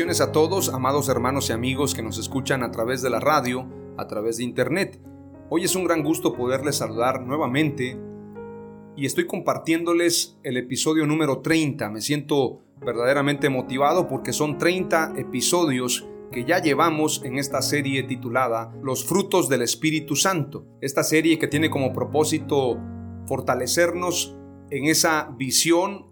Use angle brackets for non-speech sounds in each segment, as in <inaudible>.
A todos, amados hermanos y amigos que nos escuchan a través de la radio, a través de internet. Hoy es un gran gusto poderles saludar nuevamente y estoy compartiéndoles el episodio número 30. Me siento verdaderamente motivado porque son 30 episodios que ya llevamos en esta serie titulada Los frutos del Espíritu Santo. Esta serie que tiene como propósito fortalecernos en esa visión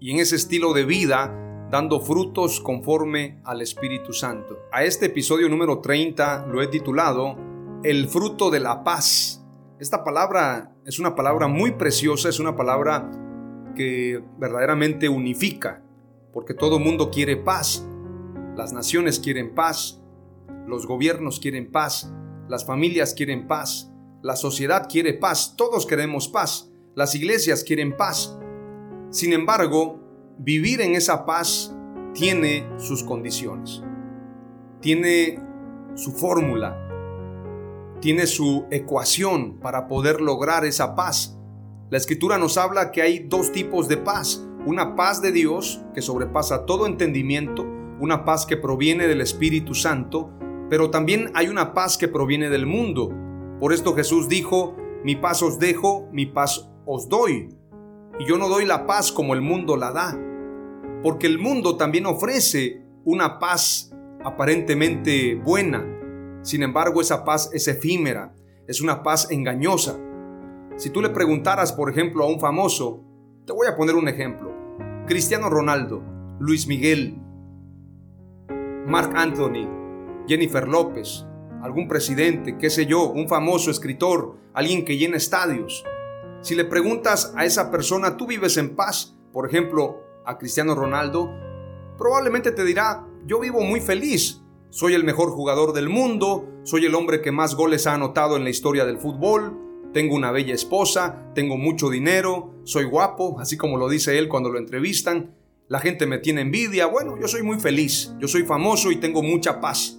y en ese estilo de vida dando frutos conforme al Espíritu Santo. A este episodio número 30 lo he titulado El fruto de la paz. Esta palabra es una palabra muy preciosa, es una palabra que verdaderamente unifica, porque todo mundo quiere paz. Las naciones quieren paz, los gobiernos quieren paz, las familias quieren paz, la sociedad quiere paz, todos queremos paz, las iglesias quieren paz. Sin embargo, vivir en esa paz tiene sus condiciones, tiene su fórmula, tiene su ecuación para poder lograr esa paz. La escritura nos habla que hay dos tipos de paz, una paz de Dios que sobrepasa todo entendimiento, una paz que proviene del Espíritu Santo, pero también hay una paz que proviene del mundo. Por esto Jesús dijo, mi paz os dejo, mi paz os doy. Y yo no doy la paz como el mundo la da porque el mundo también ofrece una paz aparentemente buena. Sin embargo, esa paz es efímera, es una paz engañosa. Si tú le preguntaras, por ejemplo, a un famoso, te voy a poner un ejemplo, Cristiano Ronaldo, Luis Miguel, Mark Anthony, Jennifer López, algún presidente, qué sé yo, un famoso escritor, alguien que llena estadios. Si le preguntas a esa persona, ¿tú vives en paz? Por ejemplo, a Cristiano Ronaldo, probablemente te dirá, yo vivo muy feliz, soy el mejor jugador del mundo, soy el hombre que más goles ha anotado en la historia del fútbol, tengo una bella esposa, tengo mucho dinero, soy guapo, así como lo dice él cuando lo entrevistan, la gente me tiene envidia, bueno, yo soy muy feliz, yo soy famoso y tengo mucha paz.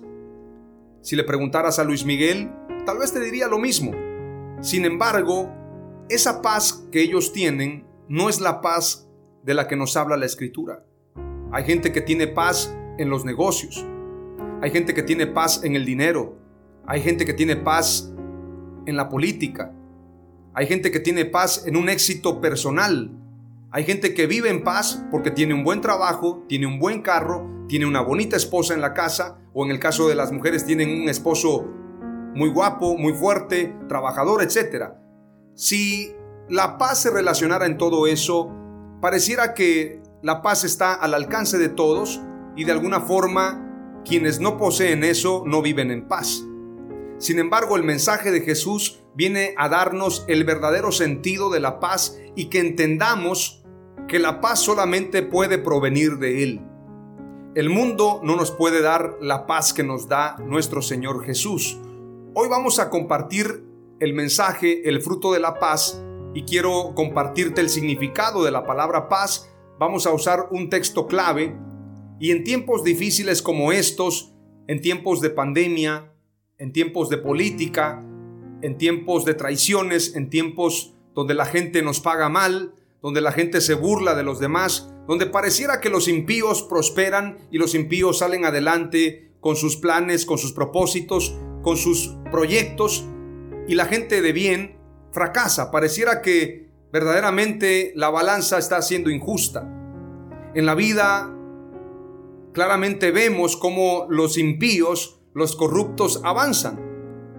Si le preguntaras a Luis Miguel, tal vez te diría lo mismo. Sin embargo, esa paz que ellos tienen no es la paz de la que nos habla la escritura. Hay gente que tiene paz en los negocios. Hay gente que tiene paz en el dinero. Hay gente que tiene paz en la política. Hay gente que tiene paz en un éxito personal. Hay gente que vive en paz porque tiene un buen trabajo, tiene un buen carro, tiene una bonita esposa en la casa o en el caso de las mujeres tienen un esposo muy guapo, muy fuerte, trabajador, etc. Si la paz se relacionara en todo eso, Pareciera que la paz está al alcance de todos y de alguna forma quienes no poseen eso no viven en paz. Sin embargo, el mensaje de Jesús viene a darnos el verdadero sentido de la paz y que entendamos que la paz solamente puede provenir de Él. El mundo no nos puede dar la paz que nos da nuestro Señor Jesús. Hoy vamos a compartir el mensaje, el fruto de la paz, y quiero compartirte el significado de la palabra paz, vamos a usar un texto clave. Y en tiempos difíciles como estos, en tiempos de pandemia, en tiempos de política, en tiempos de traiciones, en tiempos donde la gente nos paga mal, donde la gente se burla de los demás, donde pareciera que los impíos prosperan y los impíos salen adelante con sus planes, con sus propósitos, con sus proyectos, y la gente de bien fracasa. Pareciera que verdaderamente la balanza está siendo injusta. En la vida claramente vemos cómo los impíos, los corruptos avanzan.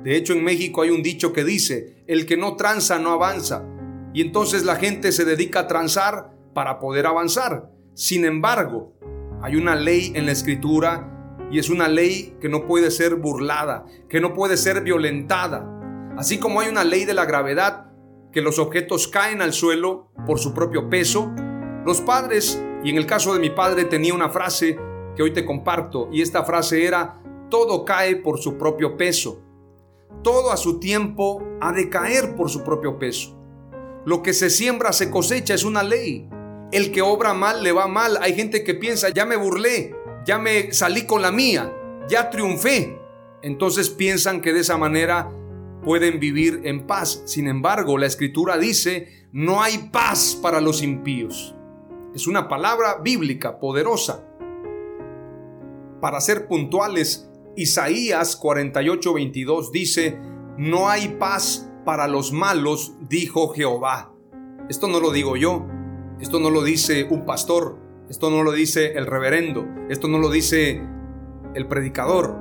De hecho, en México hay un dicho que dice, el que no tranza no avanza. Y entonces la gente se dedica a transar para poder avanzar. Sin embargo, hay una ley en la escritura y es una ley que no puede ser burlada, que no puede ser violentada. Así como hay una ley de la gravedad, que los objetos caen al suelo por su propio peso, los padres, y en el caso de mi padre tenía una frase que hoy te comparto, y esta frase era, todo cae por su propio peso. Todo a su tiempo ha de caer por su propio peso. Lo que se siembra se cosecha, es una ley. El que obra mal le va mal. Hay gente que piensa, ya me burlé, ya me salí con la mía, ya triunfé. Entonces piensan que de esa manera pueden vivir en paz. Sin embargo, la escritura dice, no hay paz para los impíos. Es una palabra bíblica poderosa. Para ser puntuales, Isaías 48:22 dice, no hay paz para los malos, dijo Jehová. Esto no lo digo yo, esto no lo dice un pastor, esto no lo dice el reverendo, esto no lo dice el predicador,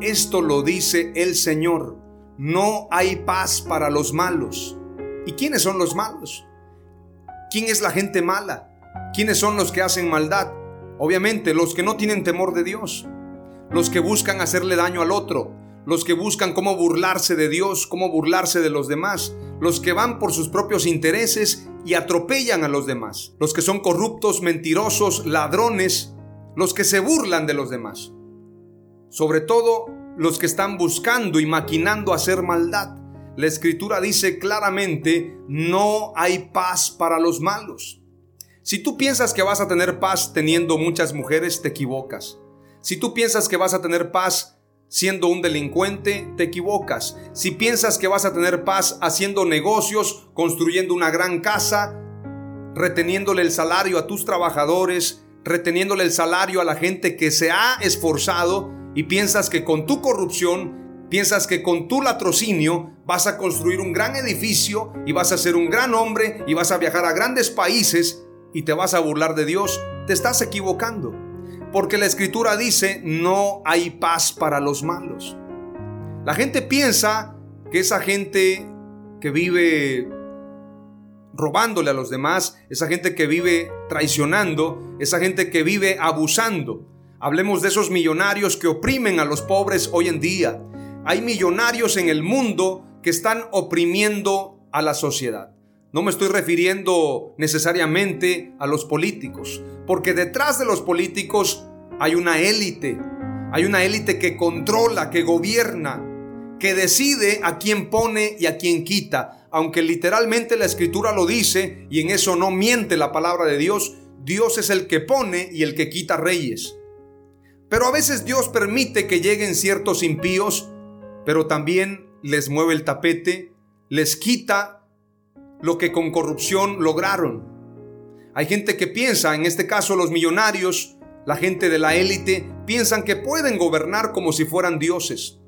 esto lo dice el Señor. No hay paz para los malos. ¿Y quiénes son los malos? ¿Quién es la gente mala? ¿Quiénes son los que hacen maldad? Obviamente los que no tienen temor de Dios, los que buscan hacerle daño al otro, los que buscan cómo burlarse de Dios, cómo burlarse de los demás, los que van por sus propios intereses y atropellan a los demás, los que son corruptos, mentirosos, ladrones, los que se burlan de los demás. Sobre todo los que están buscando y maquinando hacer maldad. La escritura dice claramente, no hay paz para los malos. Si tú piensas que vas a tener paz teniendo muchas mujeres, te equivocas. Si tú piensas que vas a tener paz Siendo un delincuente, te equivocas. Si piensas que vas a tener paz haciendo negocios, construyendo una gran casa, reteniéndole el salario a tus trabajadores, reteniéndole el salario a la gente que se ha esforzado y piensas que con tu corrupción, piensas que con tu latrocinio vas a construir un gran edificio y vas a ser un gran hombre y vas a viajar a grandes países y te vas a burlar de Dios, te estás equivocando. Porque la escritura dice, no hay paz para los malos. La gente piensa que esa gente que vive robándole a los demás, esa gente que vive traicionando, esa gente que vive abusando. Hablemos de esos millonarios que oprimen a los pobres hoy en día. Hay millonarios en el mundo que están oprimiendo a la sociedad. No me estoy refiriendo necesariamente a los políticos, porque detrás de los políticos hay una élite, hay una élite que controla, que gobierna, que decide a quién pone y a quién quita. Aunque literalmente la escritura lo dice y en eso no miente la palabra de Dios, Dios es el que pone y el que quita reyes. Pero a veces Dios permite que lleguen ciertos impíos, pero también les mueve el tapete, les quita lo que con corrupción lograron. Hay gente que piensa, en este caso los millonarios, la gente de la élite, piensan que pueden gobernar como si fueran dioses.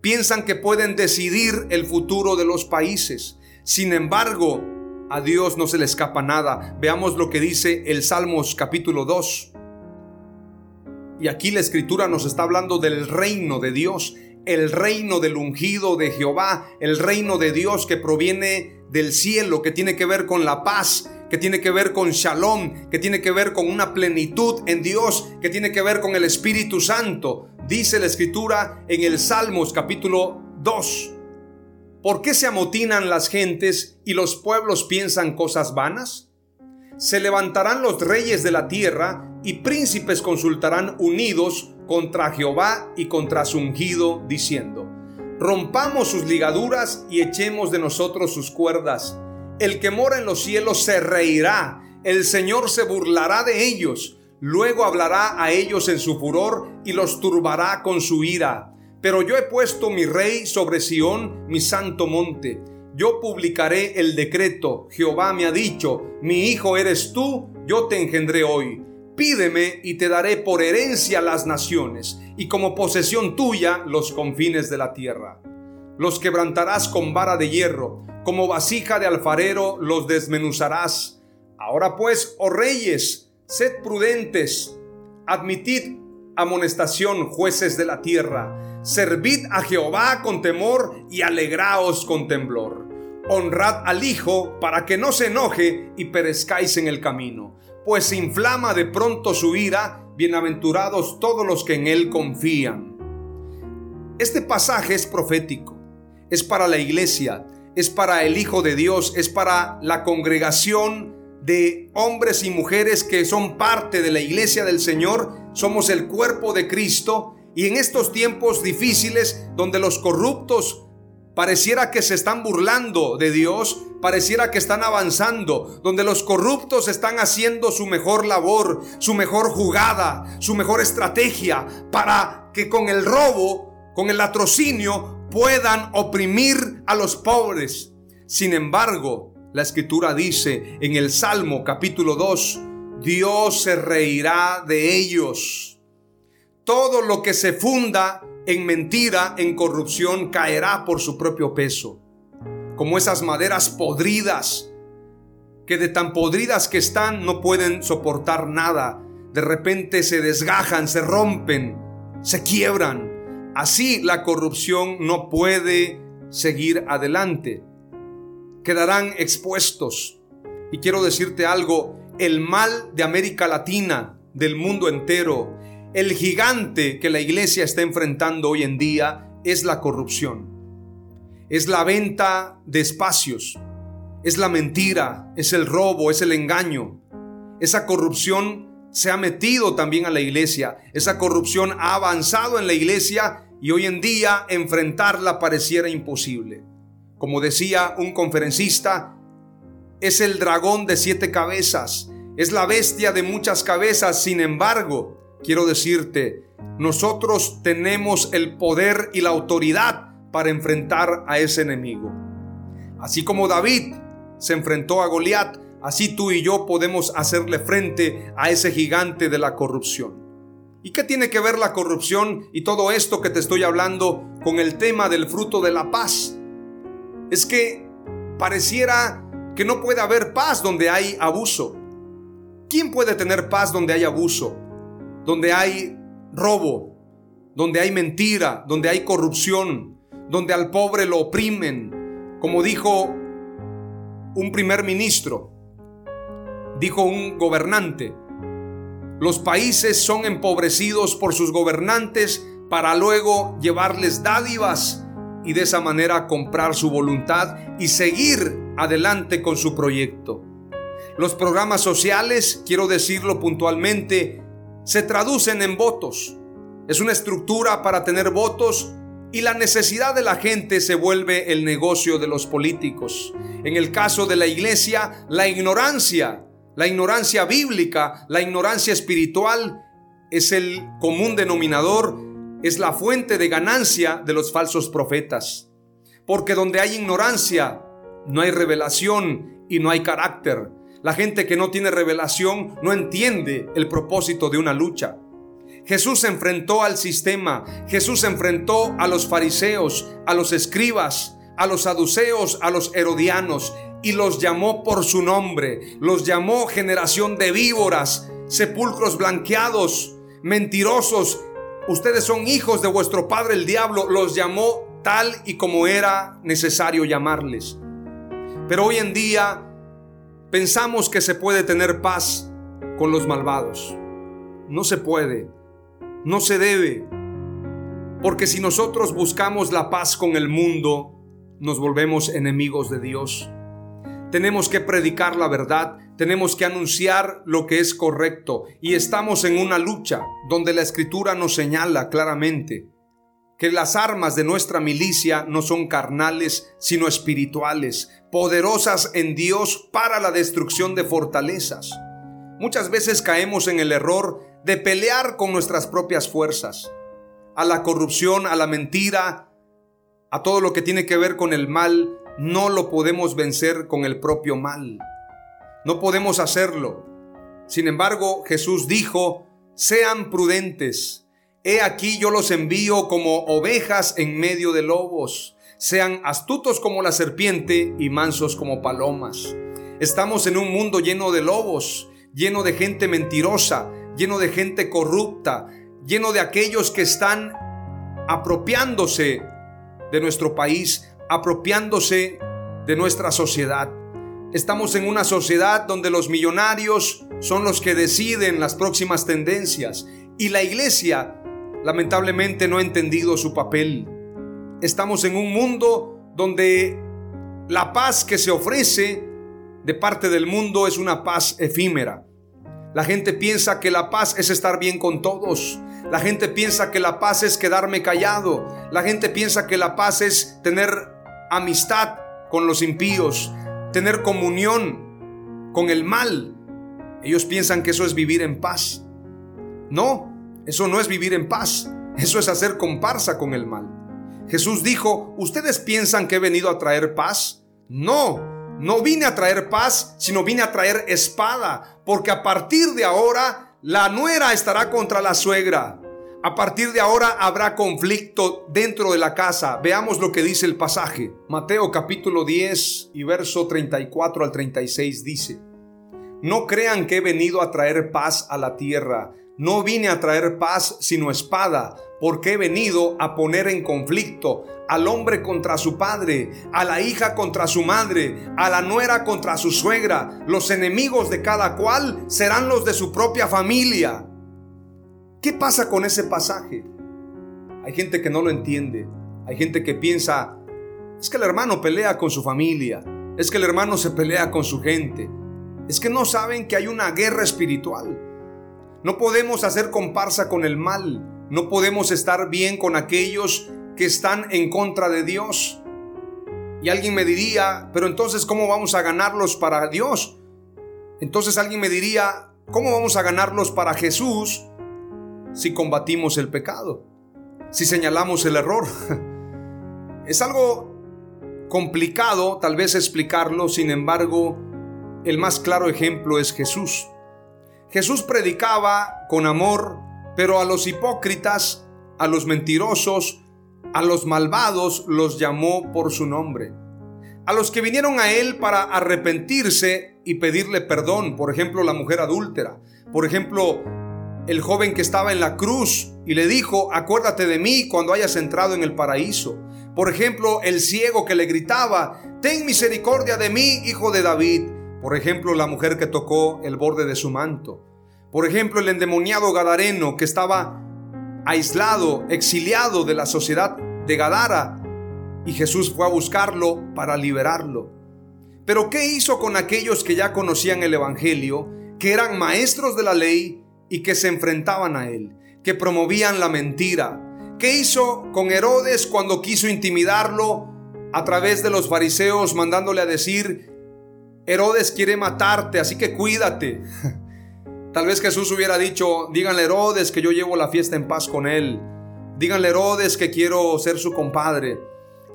Piensan que pueden decidir el futuro de los países. Sin embargo, a Dios no se le escapa nada. Veamos lo que dice el Salmos capítulo 2. Y aquí la escritura nos está hablando del reino de Dios, el reino del ungido de Jehová, el reino de Dios que proviene del cielo, que tiene que ver con la paz, que tiene que ver con shalom, que tiene que ver con una plenitud en Dios, que tiene que ver con el Espíritu Santo. Dice la escritura en el Salmos capítulo 2. ¿Por qué se amotinan las gentes y los pueblos piensan cosas vanas? Se levantarán los reyes de la tierra y príncipes consultarán unidos contra Jehová y contra su ungido, diciendo, rompamos sus ligaduras y echemos de nosotros sus cuerdas. El que mora en los cielos se reirá, el Señor se burlará de ellos, luego hablará a ellos en su furor y los turbará con su ira. Pero yo he puesto mi rey sobre Sión, mi santo monte. Yo publicaré el decreto. Jehová me ha dicho, mi hijo eres tú, yo te engendré hoy. Pídeme y te daré por herencia las naciones, y como posesión tuya los confines de la tierra. Los quebrantarás con vara de hierro, como vasija de alfarero los desmenuzarás. Ahora pues, oh reyes, sed prudentes, admitid amonestación, jueces de la tierra, servid a Jehová con temor y alegraos con temblor. Honrad al Hijo para que no se enoje y perezcáis en el camino pues inflama de pronto su ira, bienaventurados todos los que en él confían. Este pasaje es profético, es para la iglesia, es para el Hijo de Dios, es para la congregación de hombres y mujeres que son parte de la iglesia del Señor, somos el cuerpo de Cristo y en estos tiempos difíciles donde los corruptos pareciera que se están burlando de Dios, pareciera que están avanzando, donde los corruptos están haciendo su mejor labor, su mejor jugada, su mejor estrategia para que con el robo, con el latrocinio, puedan oprimir a los pobres. Sin embargo, la escritura dice en el Salmo capítulo 2, Dios se reirá de ellos. Todo lo que se funda en mentira, en corrupción, caerá por su propio peso como esas maderas podridas, que de tan podridas que están no pueden soportar nada. De repente se desgajan, se rompen, se quiebran. Así la corrupción no puede seguir adelante. Quedarán expuestos. Y quiero decirte algo, el mal de América Latina, del mundo entero, el gigante que la iglesia está enfrentando hoy en día es la corrupción. Es la venta de espacios, es la mentira, es el robo, es el engaño. Esa corrupción se ha metido también a la iglesia, esa corrupción ha avanzado en la iglesia y hoy en día enfrentarla pareciera imposible. Como decía un conferencista, es el dragón de siete cabezas, es la bestia de muchas cabezas, sin embargo, quiero decirte, nosotros tenemos el poder y la autoridad para enfrentar a ese enemigo. Así como David se enfrentó a Goliat, así tú y yo podemos hacerle frente a ese gigante de la corrupción. ¿Y qué tiene que ver la corrupción y todo esto que te estoy hablando con el tema del fruto de la paz? Es que pareciera que no puede haber paz donde hay abuso. ¿Quién puede tener paz donde hay abuso? Donde hay robo, donde hay mentira, donde hay corrupción, donde al pobre lo oprimen. Como dijo un primer ministro, dijo un gobernante, los países son empobrecidos por sus gobernantes para luego llevarles dádivas y de esa manera comprar su voluntad y seguir adelante con su proyecto. Los programas sociales, quiero decirlo puntualmente, se traducen en votos. Es una estructura para tener votos y la necesidad de la gente se vuelve el negocio de los políticos. En el caso de la iglesia, la ignorancia, la ignorancia bíblica, la ignorancia espiritual es el común denominador, es la fuente de ganancia de los falsos profetas. Porque donde hay ignorancia, no hay revelación y no hay carácter. La gente que no tiene revelación no entiende el propósito de una lucha. Jesús se enfrentó al sistema, Jesús se enfrentó a los fariseos, a los escribas, a los saduceos, a los herodianos y los llamó por su nombre, los llamó generación de víboras, sepulcros blanqueados, mentirosos. Ustedes son hijos de vuestro padre el diablo, los llamó tal y como era necesario llamarles. Pero hoy en día pensamos que se puede tener paz con los malvados. No se puede. No se debe. Porque si nosotros buscamos la paz con el mundo, nos volvemos enemigos de Dios. Tenemos que predicar la verdad, tenemos que anunciar lo que es correcto y estamos en una lucha donde la escritura nos señala claramente que las armas de nuestra milicia no son carnales, sino espirituales, poderosas en Dios para la destrucción de fortalezas. Muchas veces caemos en el error de pelear con nuestras propias fuerzas, a la corrupción, a la mentira, a todo lo que tiene que ver con el mal, no lo podemos vencer con el propio mal. No podemos hacerlo. Sin embargo, Jesús dijo, sean prudentes. He aquí yo los envío como ovejas en medio de lobos. Sean astutos como la serpiente y mansos como palomas. Estamos en un mundo lleno de lobos, lleno de gente mentirosa, lleno de gente corrupta, lleno de aquellos que están apropiándose de nuestro país, apropiándose de nuestra sociedad. Estamos en una sociedad donde los millonarios son los que deciden las próximas tendencias y la iglesia lamentablemente no ha entendido su papel. Estamos en un mundo donde la paz que se ofrece de parte del mundo es una paz efímera. La gente piensa que la paz es estar bien con todos. La gente piensa que la paz es quedarme callado. La gente piensa que la paz es tener amistad con los impíos, tener comunión con el mal. Ellos piensan que eso es vivir en paz. No, eso no es vivir en paz. Eso es hacer comparsa con el mal. Jesús dijo, ¿ustedes piensan que he venido a traer paz? No, no vine a traer paz, sino vine a traer espada, porque a partir de ahora la nuera estará contra la suegra. A partir de ahora habrá conflicto dentro de la casa. Veamos lo que dice el pasaje. Mateo capítulo 10 y verso 34 al 36 dice, No crean que he venido a traer paz a la tierra. No vine a traer paz sino espada, porque he venido a poner en conflicto al hombre contra su padre, a la hija contra su madre, a la nuera contra su suegra. Los enemigos de cada cual serán los de su propia familia. ¿Qué pasa con ese pasaje? Hay gente que no lo entiende. Hay gente que piensa, es que el hermano pelea con su familia, es que el hermano se pelea con su gente. Es que no saben que hay una guerra espiritual. No podemos hacer comparsa con el mal. No podemos estar bien con aquellos que están en contra de Dios. Y alguien me diría, pero entonces, ¿cómo vamos a ganarlos para Dios? Entonces alguien me diría, ¿cómo vamos a ganarlos para Jesús si combatimos el pecado? Si señalamos el error. <laughs> Es algo complicado tal vez explicarlo, sin embargo, el más claro ejemplo es Jesús. Jesús predicaba con amor, pero a los hipócritas, a los mentirosos, a los malvados los llamó por su nombre. A los que vinieron a él para arrepentirse y pedirle perdón, por ejemplo, la mujer adúltera, por ejemplo, el joven que estaba en la cruz y le dijo, acuérdate de mí cuando hayas entrado en el paraíso. Por ejemplo, el ciego que le gritaba, ten misericordia de mí, hijo de David. Por ejemplo, la mujer que tocó el borde de su manto. Por ejemplo, el endemoniado Gadareno que estaba aislado, exiliado de la sociedad de Gadara. Y Jesús fue a buscarlo para liberarlo. Pero ¿qué hizo con aquellos que ya conocían el Evangelio, que eran maestros de la ley y que se enfrentaban a él, que promovían la mentira? ¿Qué hizo con Herodes cuando quiso intimidarlo a través de los fariseos, mandándole a decir, Herodes quiere matarte, así que cuídate. <laughs> Tal vez Jesús hubiera dicho, díganle Herodes que yo llevo la fiesta en paz con él. Díganle Herodes que quiero ser su compadre.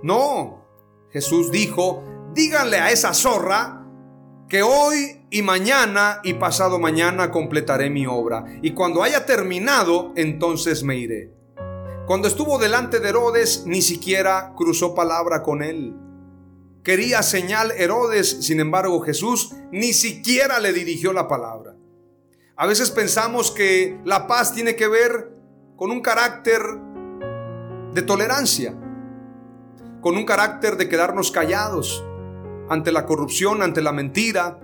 No, Jesús dijo, díganle a esa zorra que hoy y mañana y pasado mañana completaré mi obra. Y cuando haya terminado, entonces me iré. Cuando estuvo delante de Herodes, ni siquiera cruzó palabra con él. Quería señal Herodes, sin embargo Jesús ni siquiera le dirigió la palabra. A veces pensamos que la paz tiene que ver con un carácter de tolerancia, con un carácter de quedarnos callados ante la corrupción, ante la mentira.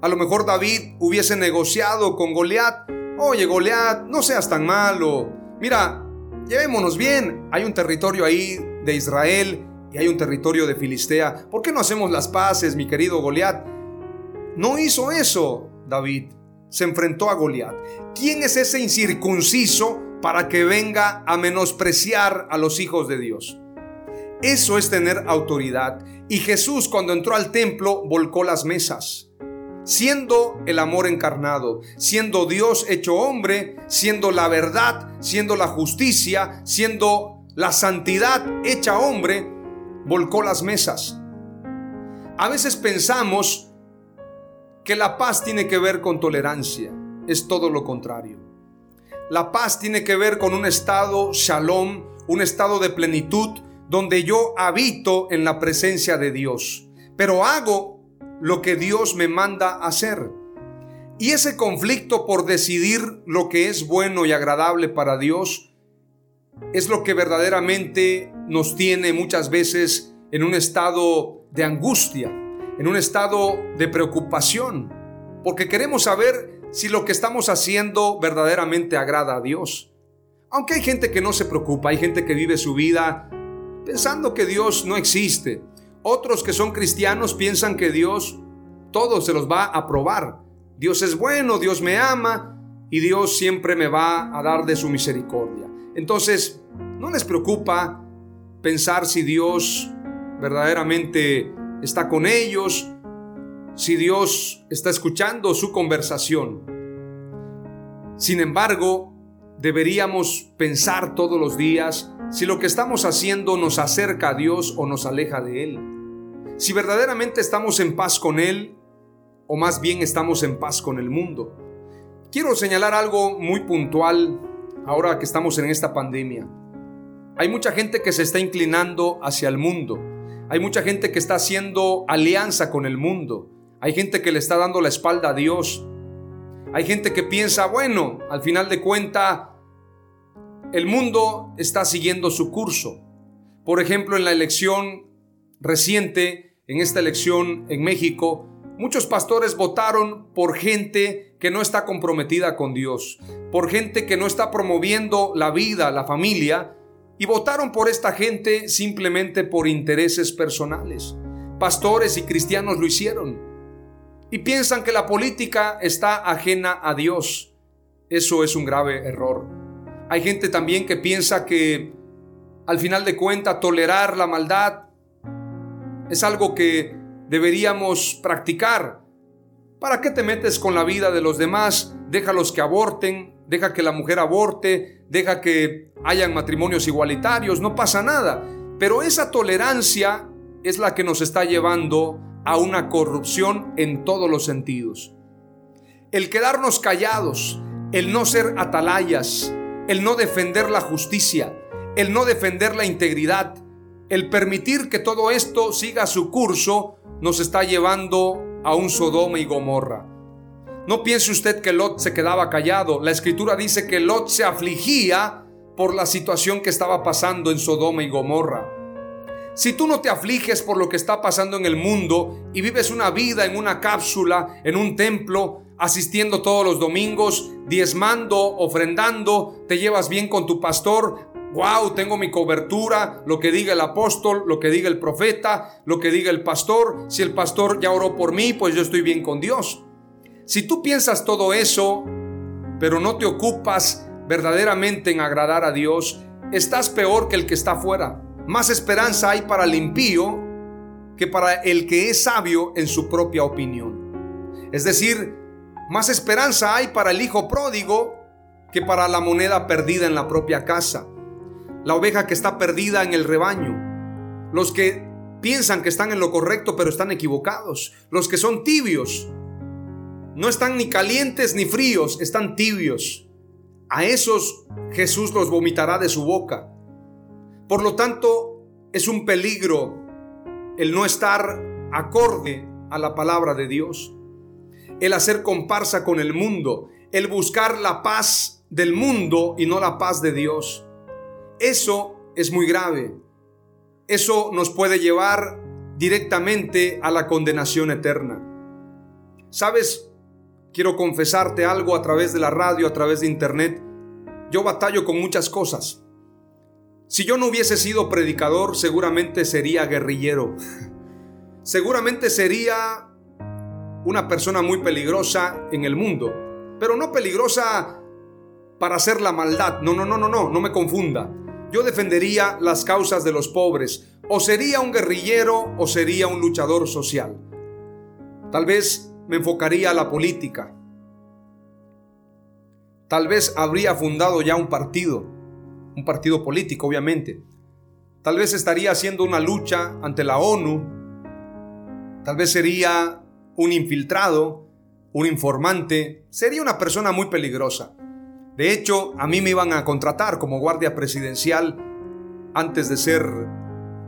A lo mejor David hubiese negociado con Goliat. Oye, Goliat, no seas tan malo. Mira, llevémonos bien. Hay un territorio ahí de Israel y hay un territorio de Filistea. ¿Por qué no hacemos las paces, mi querido Goliat? No hizo eso David. Se enfrentó a Goliat. ¿Quién es ese incircunciso para que venga a menospreciar a los hijos de Dios? Eso es tener autoridad. Y Jesús cuando entró al templo volcó las mesas siendo el amor encarnado, siendo Dios hecho hombre, siendo la verdad, siendo la justicia, siendo la santidad hecha hombre, volcó las mesas. A veces pensamos que la paz tiene que ver con tolerancia. Es todo lo contrario. La paz tiene que ver con un estado shalom, un estado de plenitud, donde yo habito en la presencia de Dios, pero hago lo que Dios me manda hacer. Y ese conflicto por decidir lo que es bueno y agradable para Dios es lo que verdaderamente nos tiene muchas veces en un estado de angustia, en un estado de preocupación, porque queremos saber si lo que estamos haciendo verdaderamente agrada a Dios. Aunque hay gente que no se preocupa, hay gente que vive su vida pensando que Dios no existe. Otros que son cristianos piensan que Dios todo se los va a probar. Dios es bueno, Dios me ama y Dios siempre me va a dar de su misericordia. Entonces, no les preocupa pensar si Dios verdaderamente está con ellos, si Dios está escuchando su conversación. Sin embargo, deberíamos pensar todos los días si lo que estamos haciendo nos acerca a Dios o nos aleja de Él. Si verdaderamente estamos en paz con Él o más bien estamos en paz con el mundo. Quiero señalar algo muy puntual ahora que estamos en esta pandemia. Hay mucha gente que se está inclinando hacia el mundo. Hay mucha gente que está haciendo alianza con el mundo. Hay gente que le está dando la espalda a Dios. Hay gente que piensa, bueno, al final de cuenta, el mundo está siguiendo su curso. Por ejemplo, en la elección reciente, en esta elección en México, muchos pastores votaron por gente que no está comprometida con Dios, por gente que no está promoviendo la vida, la familia, y votaron por esta gente simplemente por intereses personales. Pastores y cristianos lo hicieron. Y piensan que la política está ajena a Dios. Eso es un grave error. Hay gente también que piensa que al final de cuentas tolerar la maldad es algo que deberíamos practicar. ¿Para qué te metes con la vida de los demás? Déjalos que aborten, deja que la mujer aborte, deja que hayan matrimonios igualitarios, no pasa nada. Pero esa tolerancia es la que nos está llevando a una corrupción en todos los sentidos. El quedarnos callados, el no ser atalayas, el no defender la justicia, el no defender la integridad, el permitir que todo esto siga su curso, nos está llevando a un Sodoma y Gomorra. No piense usted que Lot se quedaba callado. La escritura dice que Lot se afligía por la situación que estaba pasando en Sodoma y Gomorra. Si tú no te afliges por lo que está pasando en el mundo y vives una vida en una cápsula, en un templo, asistiendo todos los domingos, diezmando, ofrendando, te llevas bien con tu pastor, wow, tengo mi cobertura, lo que diga el apóstol, lo que diga el profeta, lo que diga el pastor, si el pastor ya oró por mí, pues yo estoy bien con Dios. Si tú piensas todo eso, pero no te ocupas verdaderamente en agradar a Dios, estás peor que el que está afuera. Más esperanza hay para el impío que para el que es sabio en su propia opinión. Es decir, más esperanza hay para el hijo pródigo que para la moneda perdida en la propia casa. La oveja que está perdida en el rebaño. Los que piensan que están en lo correcto pero están equivocados. Los que son tibios no están ni calientes ni fríos, están tibios. A esos Jesús los vomitará de su boca. Por lo tanto, es un peligro el no estar acorde a la palabra de Dios, el hacer comparsa con el mundo, el buscar la paz del mundo y no la paz de Dios. Eso es muy grave. Eso nos puede llevar directamente a la condenación eterna. ¿Sabes? quiero confesarte algo a través de la radio, a través de internet. Yo batallo con muchas cosas. Si yo no hubiese sido predicador, seguramente sería guerrillero. <laughs> Seguramente sería una persona muy peligrosa en el mundo, pero no peligrosa para hacer la maldad. No, no, no, no, no, no me confunda. Yo defendería las causas de los pobres. O sería un guerrillero o sería un luchador social. Tal vez me enfocaría a la política. Tal vez habría fundado ya un partido, un partido político obviamente. Tal vez estaría haciendo una lucha ante la ONU. Tal vez sería un infiltrado un informante, sería una persona muy peligrosa. De hecho, a mí me iban a contratar como guardia presidencial antes de ser,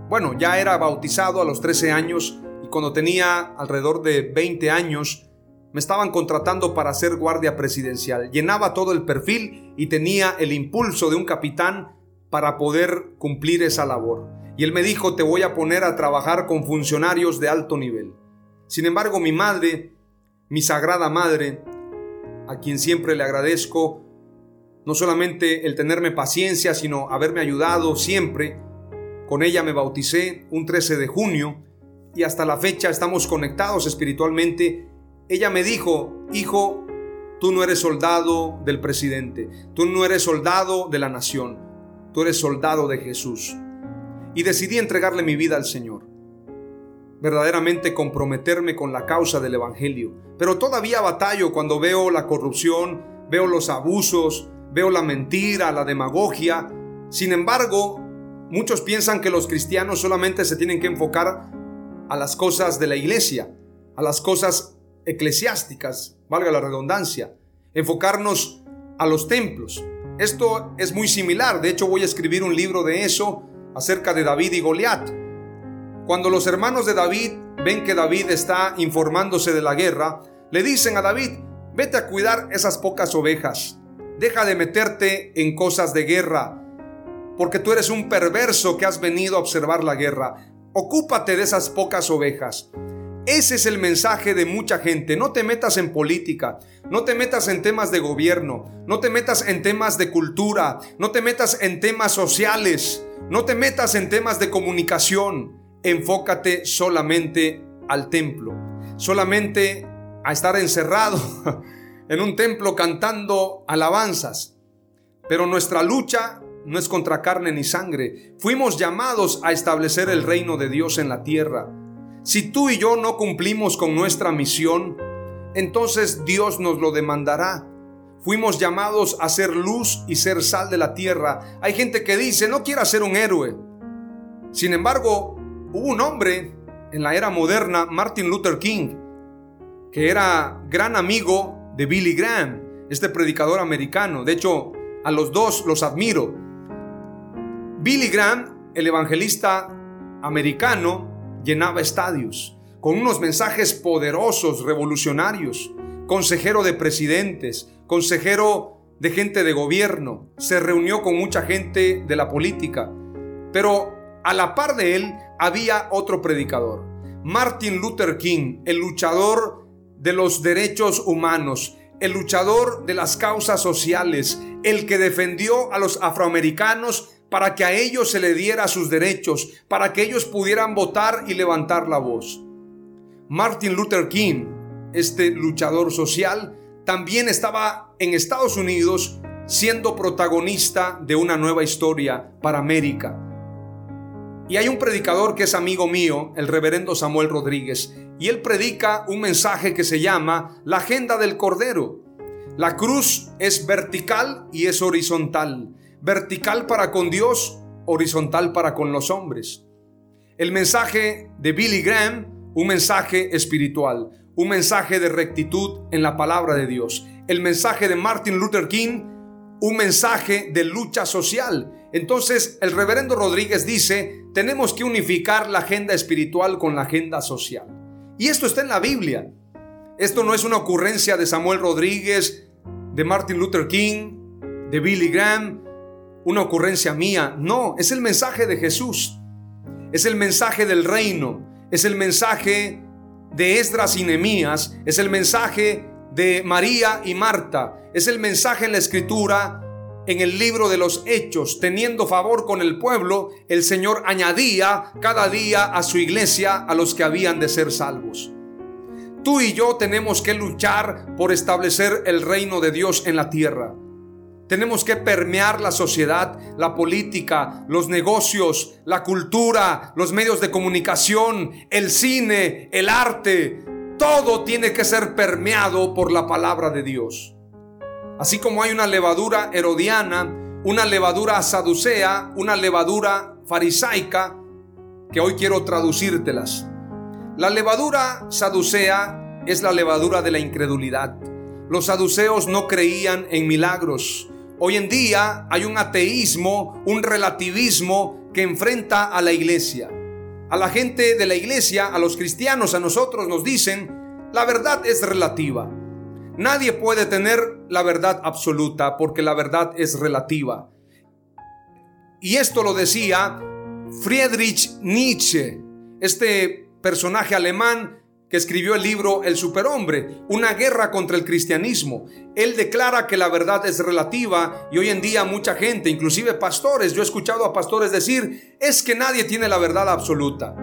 bueno, ya era bautizado a los 13 años y cuando tenía alrededor de 20 años, me estaban contratando para ser guardia presidencial. Llenaba todo el perfil y tenía el impulso de un capitán para poder cumplir esa labor. Y él me dijo, te voy a poner a trabajar con funcionarios de alto nivel. Sin embargo, mi madre, mi sagrada madre, a quien siempre le agradezco, no solamente el tenerme paciencia, sino haberme ayudado siempre. Con ella me bauticé un 13 de junio y hasta la fecha estamos conectados espiritualmente. Ella me dijo, hijo, tú no eres soldado del presidente, tú no eres soldado de la nación, tú eres soldado de Jesús. Y decidí entregarle mi vida al Señor verdaderamente comprometerme con la causa del Evangelio. Pero todavía batallo cuando veo la corrupción, veo los abusos, veo la mentira, la demagogia. Sin embargo, muchos piensan que los cristianos solamente se tienen que enfocar a las cosas de la iglesia, a las cosas eclesiásticas, valga la redundancia, enfocarnos a los templos. Esto es muy similar, de hecho voy a escribir un libro de eso acerca de David y Goliat. Cuando los hermanos de David ven que David está informándose de la guerra, le dicen a David, vete a cuidar esas pocas ovejas. Deja de meterte en cosas de guerra, porque tú eres un perverso que has venido a observar la guerra. Ocúpate de esas pocas ovejas. Ese es el mensaje de mucha gente. No te metas en política, no te metas en temas de gobierno, no te metas en temas de cultura, no te metas en temas sociales, no te metas en temas de comunicación. Enfócate solamente al templo, solamente a estar encerrado <laughs> en un templo cantando alabanzas. Pero nuestra lucha no es contra carne ni sangre. Fuimos llamados a establecer el reino de Dios en la tierra. Si tú y yo no cumplimos con nuestra misión, entonces Dios nos lo demandará. Fuimos llamados a ser luz y ser sal de la tierra. Hay gente que dice, no quiero ser un héroe. Sin embargo, hubo un hombre en la era moderna, Martin Luther King, que era gran amigo de Billy Graham, este predicador americano. De hecho, a los dos los admiro. Billy Graham, el evangelista americano, llenaba estadios con unos mensajes poderosos, revolucionarios, consejero de presidentes, consejero de gente de gobierno, se reunió con mucha gente de la política, pero a la par de él había otro predicador, Martin Luther King, el luchador de los derechos humanos, el luchador de las causas sociales, el que defendió a los afroamericanos para que a ellos se le diera sus derechos, para que ellos pudieran votar y levantar la voz. Martin Luther King, este luchador social, también estaba en Estados Unidos siendo protagonista de una nueva historia para América. Y hay un predicador que es amigo mío, el reverendo Samuel Rodríguez, y él predica un mensaje que se llama la agenda del Cordero. La cruz es vertical y es horizontal. Vertical para con Dios, horizontal para con los hombres. El mensaje de Billy Graham, un mensaje espiritual, un mensaje de rectitud en la palabra de Dios. El mensaje de Martin Luther King, un mensaje de lucha social. Entonces el reverendo Rodríguez dice, tenemos que unificar la agenda espiritual con la agenda social. Y esto está en la Biblia. Esto no es una ocurrencia de Samuel Rodríguez, de Martin Luther King, de Billy Graham, una ocurrencia mía. No, es el mensaje de Jesús. Es el mensaje del reino. Es el mensaje de Esdras y Nehemías. Es el mensaje de María y Marta. Es el mensaje en la escritura, en el libro de los hechos. Teniendo favor con el pueblo, el Señor añadía cada día a su iglesia a los que habían de ser salvos. Tú y yo tenemos que luchar por establecer el reino de Dios en la tierra. Tenemos que permear la sociedad, la política, los negocios, la cultura, los medios de comunicación, el cine, el arte, todo tiene que ser permeado por la palabra de Dios. Así como hay una levadura herodiana, una levadura saducea, una levadura farisaica, que hoy quiero traducírtelas. La levadura saducea es la levadura de la incredulidad. Los saduceos no creían en milagros. Hoy en día hay un ateísmo, un relativismo que enfrenta a la iglesia. A la gente de la iglesia, a los cristianos, a nosotros nos dicen, la verdad es relativa. Nadie puede tener la verdad absoluta porque la verdad es relativa. Y esto lo decía Friedrich Nietzsche, este personaje alemán que escribió el libro El superhombre, una guerra contra el cristianismo. Él declara que la verdad es relativa y hoy en día mucha gente, inclusive pastores, yo he escuchado a pastores decir, es que nadie tiene la verdad absoluta.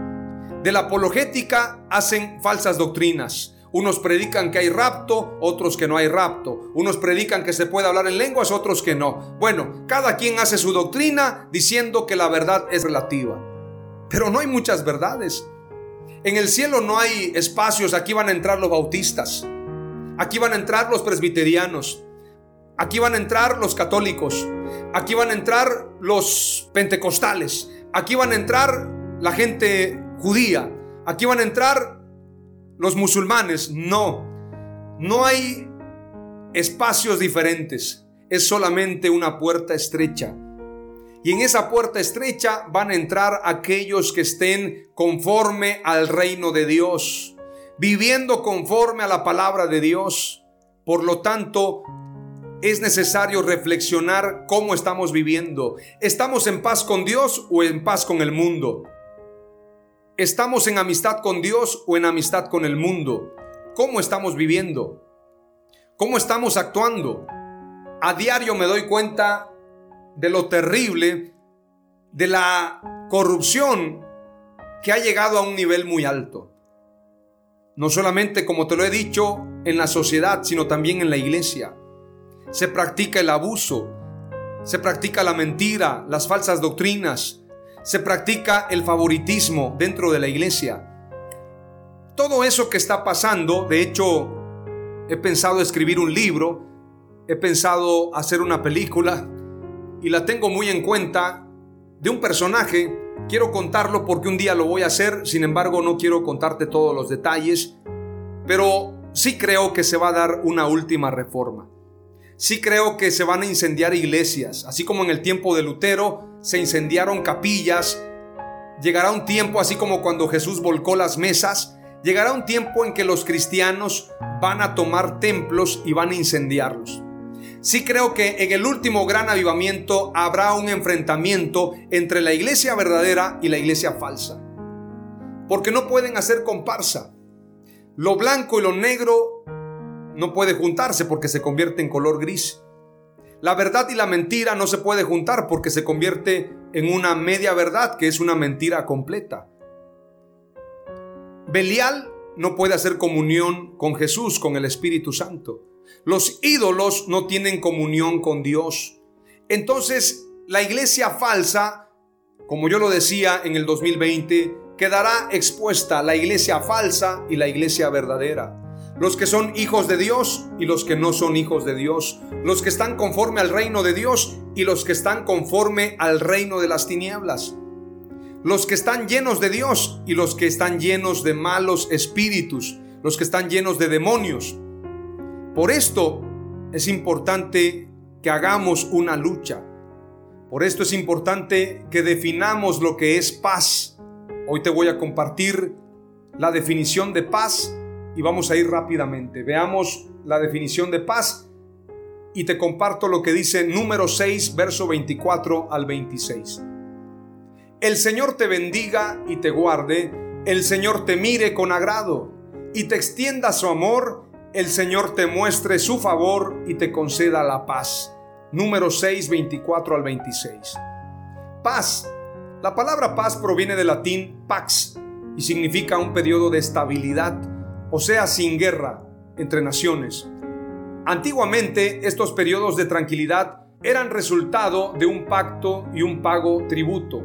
De la apologética hacen falsas doctrinas. Unos predican que hay rapto, otros que no hay rapto. Unos predican que se puede hablar en lenguas, otros que no. Bueno, cada quien hace su doctrina diciendo que la verdad es relativa. Pero no hay muchas verdades. En el cielo no hay espacios, aquí van a entrar los bautistas, aquí van a entrar los presbiterianos, aquí van a entrar los católicos, aquí van a entrar los pentecostales, aquí van a entrar la gente judía, aquí van a entrar los musulmanes. No, no hay espacios diferentes, es solamente una puerta estrecha. Y en esa puerta estrecha van a entrar aquellos que estén conforme al reino de Dios, viviendo conforme a la palabra de Dios. Por lo tanto, es necesario reflexionar cómo estamos viviendo. ¿Estamos en paz con Dios o en paz con el mundo? ¿Estamos en amistad con Dios o en amistad con el mundo? ¿Cómo estamos viviendo? ¿Cómo estamos actuando? A diario me doy cuenta de lo terrible de la corrupción que ha llegado a un nivel muy alto. No solamente, como te lo he dicho, en la sociedad, sino también en la iglesia. Se practica el abuso, se practica la mentira, las falsas doctrinas, se practica el favoritismo dentro de la iglesia. Todo eso que está pasando, de hecho, he pensado escribir un libro, he pensado hacer una película, y la tengo muy en cuenta de un personaje. Quiero contarlo porque un día lo voy a hacer, sin embargo no quiero contarte todos los detalles, pero sí creo que se va a dar una última reforma. Sí creo que se van a incendiar iglesias, así como en el tiempo de Lutero se incendiaron capillas. Llegará un tiempo, así como cuando Jesús volcó las mesas, llegará un tiempo en que los cristianos van a tomar templos y van a incendiarlos. Sí creo que en el último gran avivamiento habrá un enfrentamiento entre la iglesia verdadera y la iglesia falsa. Porque no pueden hacer comparsa. Lo blanco y lo negro no puede juntarse porque se convierte en color gris. La verdad y la mentira no se puede juntar porque se convierte en una media verdad que es una mentira completa. Belial no puede hacer comunión con Jesús, con el Espíritu Santo. Los ídolos no tienen comunión con Dios. Entonces, la iglesia falsa, como yo lo decía en el 2020, quedará expuesta la iglesia falsa y la iglesia verdadera. Los que son hijos de Dios y los que no son hijos de Dios. Los que están conforme al reino de Dios y los que están conforme al reino de las tinieblas. Los que están llenos de Dios y los que están llenos de malos espíritus. Los que están llenos de demonios. Por esto es importante que hagamos una lucha. Por esto es importante que definamos lo que es paz. Hoy te voy a compartir la definición de paz y vamos a ir rápidamente. Veamos la definición de paz y te comparto lo que dice número 6, verso 24 al 26. El Señor te bendiga y te guarde, el Señor te mire con agrado y te extienda su amor el Señor te muestre su favor y te conceda la paz. Número 6, 24 al 26. Paz. La palabra paz proviene del latín pax y significa un periodo de estabilidad, o sea, sin guerra entre naciones. Antiguamente, estos periodos de tranquilidad eran resultado de un pacto y un pago tributo.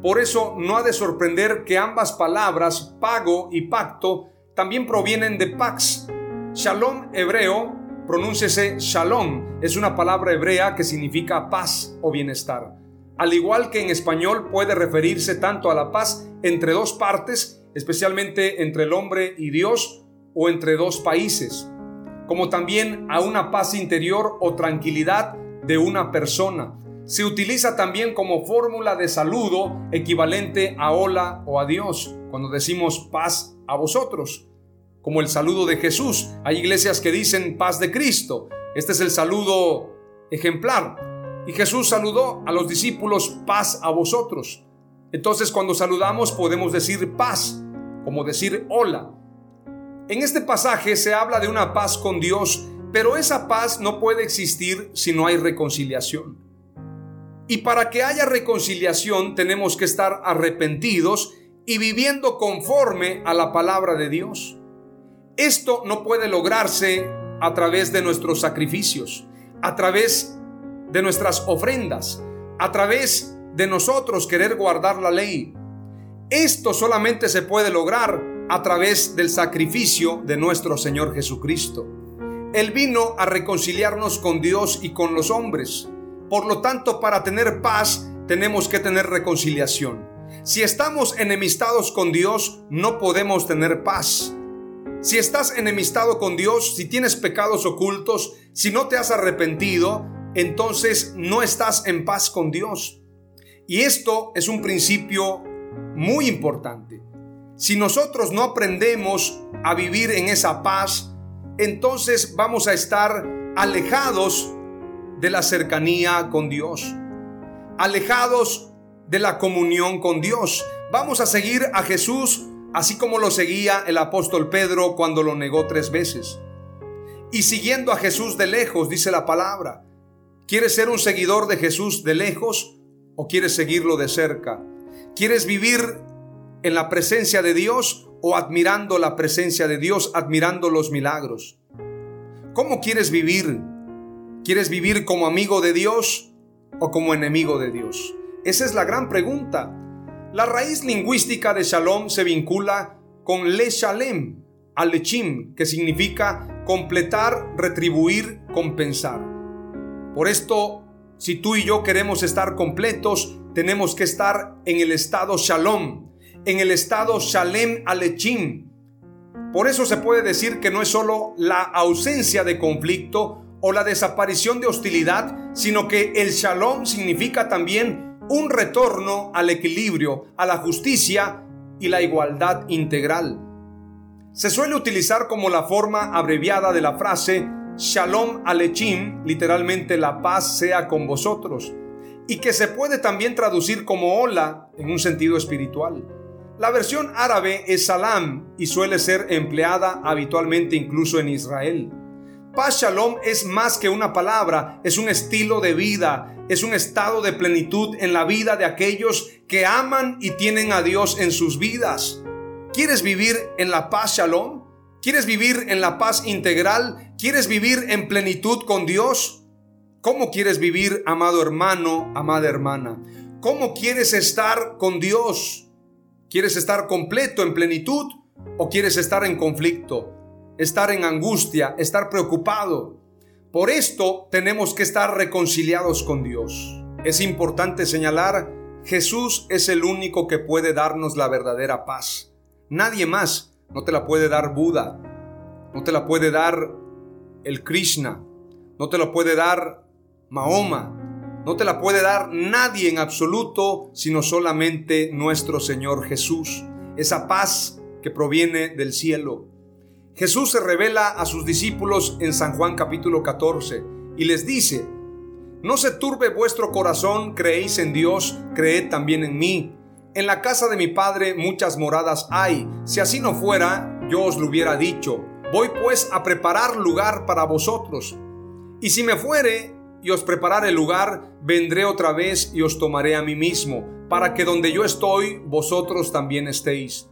Por eso no ha de sorprender que ambas palabras, pago y pacto, también provienen de pax, Shalom hebreo, pronúncese shalom, es una palabra hebrea que significa paz o bienestar. Al igual que en español puede referirse tanto a la paz entre dos partes, especialmente entre el hombre y Dios, o entre dos países, como también a una paz interior o tranquilidad de una persona. Se utiliza también como fórmula de saludo equivalente a hola o adiós, cuando decimos paz a vosotros, como el saludo de Jesús. Hay iglesias que dicen paz de Cristo. Este es el saludo ejemplar. Y Jesús saludó a los discípulos paz a vosotros. Entonces cuando saludamos podemos decir paz, como decir hola. En este pasaje se habla de una paz con Dios, pero esa paz no puede existir si no hay reconciliación. Y para que haya reconciliación tenemos que estar arrepentidos y viviendo conforme a la palabra de Dios. Esto no puede lograrse a través de nuestros sacrificios, a través de nuestras ofrendas, a través de nosotros querer guardar la ley. Esto solamente se puede lograr a través del sacrificio de nuestro Señor Jesucristo. Él vino a reconciliarnos con Dios y con los hombres. Por lo tanto, para tener paz tenemos que tener reconciliación. Si estamos enemistados con Dios, no podemos tener paz. Si estás enemistado con Dios, si tienes pecados ocultos, si no te has arrepentido, entonces no estás en paz con Dios. Y esto es un principio muy importante. Si nosotros no aprendemos a vivir en esa paz, entonces vamos a estar alejados de la cercanía con Dios, alejados de la comunión con Dios. Vamos a seguir a Jesús así como lo seguía el apóstol Pedro cuando lo negó tres veces. Y siguiendo a Jesús de lejos, dice la palabra. ¿Quieres ser un seguidor de Jesús de lejos? o quieres seguirlo de cerca? ¿Quieres vivir en la presencia de Dios o admirando la presencia de Dios, admirando los milagros? ¿Cómo quieres vivir? ¿Quieres vivir como amigo de Dios o como enemigo de Dios? Esa es la gran pregunta. La raíz lingüística de shalom se vincula con le shalem, alechim, que significa completar, retribuir, compensar. Por esto si tú y yo queremos estar completos, tenemos que estar en el estado shalom, en el estado shalem alechim. Por eso se puede decir que no es solo la ausencia de conflicto o la desaparición de hostilidad, sino que el shalom significa también un retorno al equilibrio, a la justicia y la igualdad integral. Se suele utilizar como la forma abreviada de la frase Shalom Alechim, literalmente la paz sea con vosotros, y que se puede también traducir como hola en un sentido espiritual. La versión árabe es salam y suele ser empleada habitualmente incluso en Israel. Paz Shalom es más que una palabra, es un estilo de vida, es un estado de plenitud en la vida de aquellos que aman y tienen a Dios en sus vidas. ¿Quieres vivir en la paz Shalom? ¿Quieres vivir en la paz integral? ¿Quieres vivir en plenitud con Dios? ¿Cómo quieres vivir, amado hermano, amada hermana? ¿Cómo quieres estar con Dios? ¿Quieres estar completo en plenitud o quieres estar en conflicto? Estar en angustia, estar preocupado. Por esto tenemos que estar reconciliados con Dios. Es importante señalar, Jesús es el único que puede darnos la verdadera paz. Nadie más no te la puede dar Buda, no te la puede dar el Krishna, no te la puede dar Mahoma, no te la puede dar nadie en absoluto, sino solamente nuestro Señor Jesús. Esa paz que proviene del cielo. Jesús se revela a sus discípulos en San Juan capítulo 14 y les dice, no se turbe vuestro corazón, creéis en Dios, creed también en mí. En la casa de mi padre muchas moradas hay. Si así no fuera, yo os lo hubiera dicho. Voy pues a preparar lugar para vosotros. Y si me fuere y os preparare lugar, vendré otra vez y os tomaré a mí mismo, para que donde yo estoy, vosotros también estéis.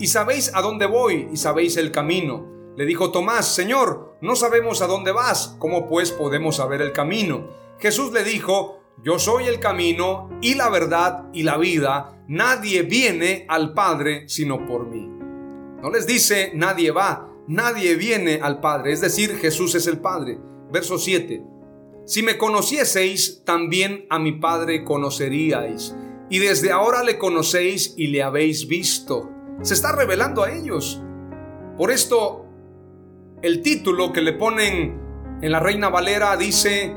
Y sabéis a dónde voy y sabéis el camino. Le dijo Tomás, Señor, no sabemos a dónde vas, ¿cómo pues podemos saber el camino? Jesús le dijo, yo soy el camino y la verdad y la vida. Nadie viene al Padre sino por mí. No les dice nadie va, nadie viene al Padre, es decir, Jesús es el Padre. Verso 7. Si me conocieseis, también a mi Padre conoceríais. Y desde ahora le conocéis y le habéis visto. Se está revelando a ellos. Por esto El título que le ponen en la Reina Valera dice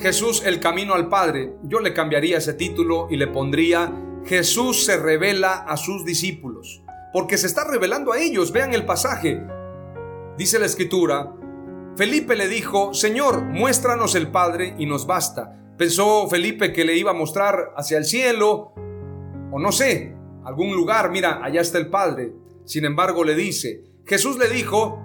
Jesús el camino al Padre. Yo le cambiaría ese título y le pondría Jesús se revela a sus discípulos. Porque se está revelando a ellos. Vean el pasaje. Dice la escritura, Felipe le dijo, Señor, muéstranos el Padre y nos basta. Pensó Felipe que le iba a mostrar hacia el cielo, o no sé, algún lugar, mira, allá está el Padre. Sin embargo, le dice, Jesús le dijo,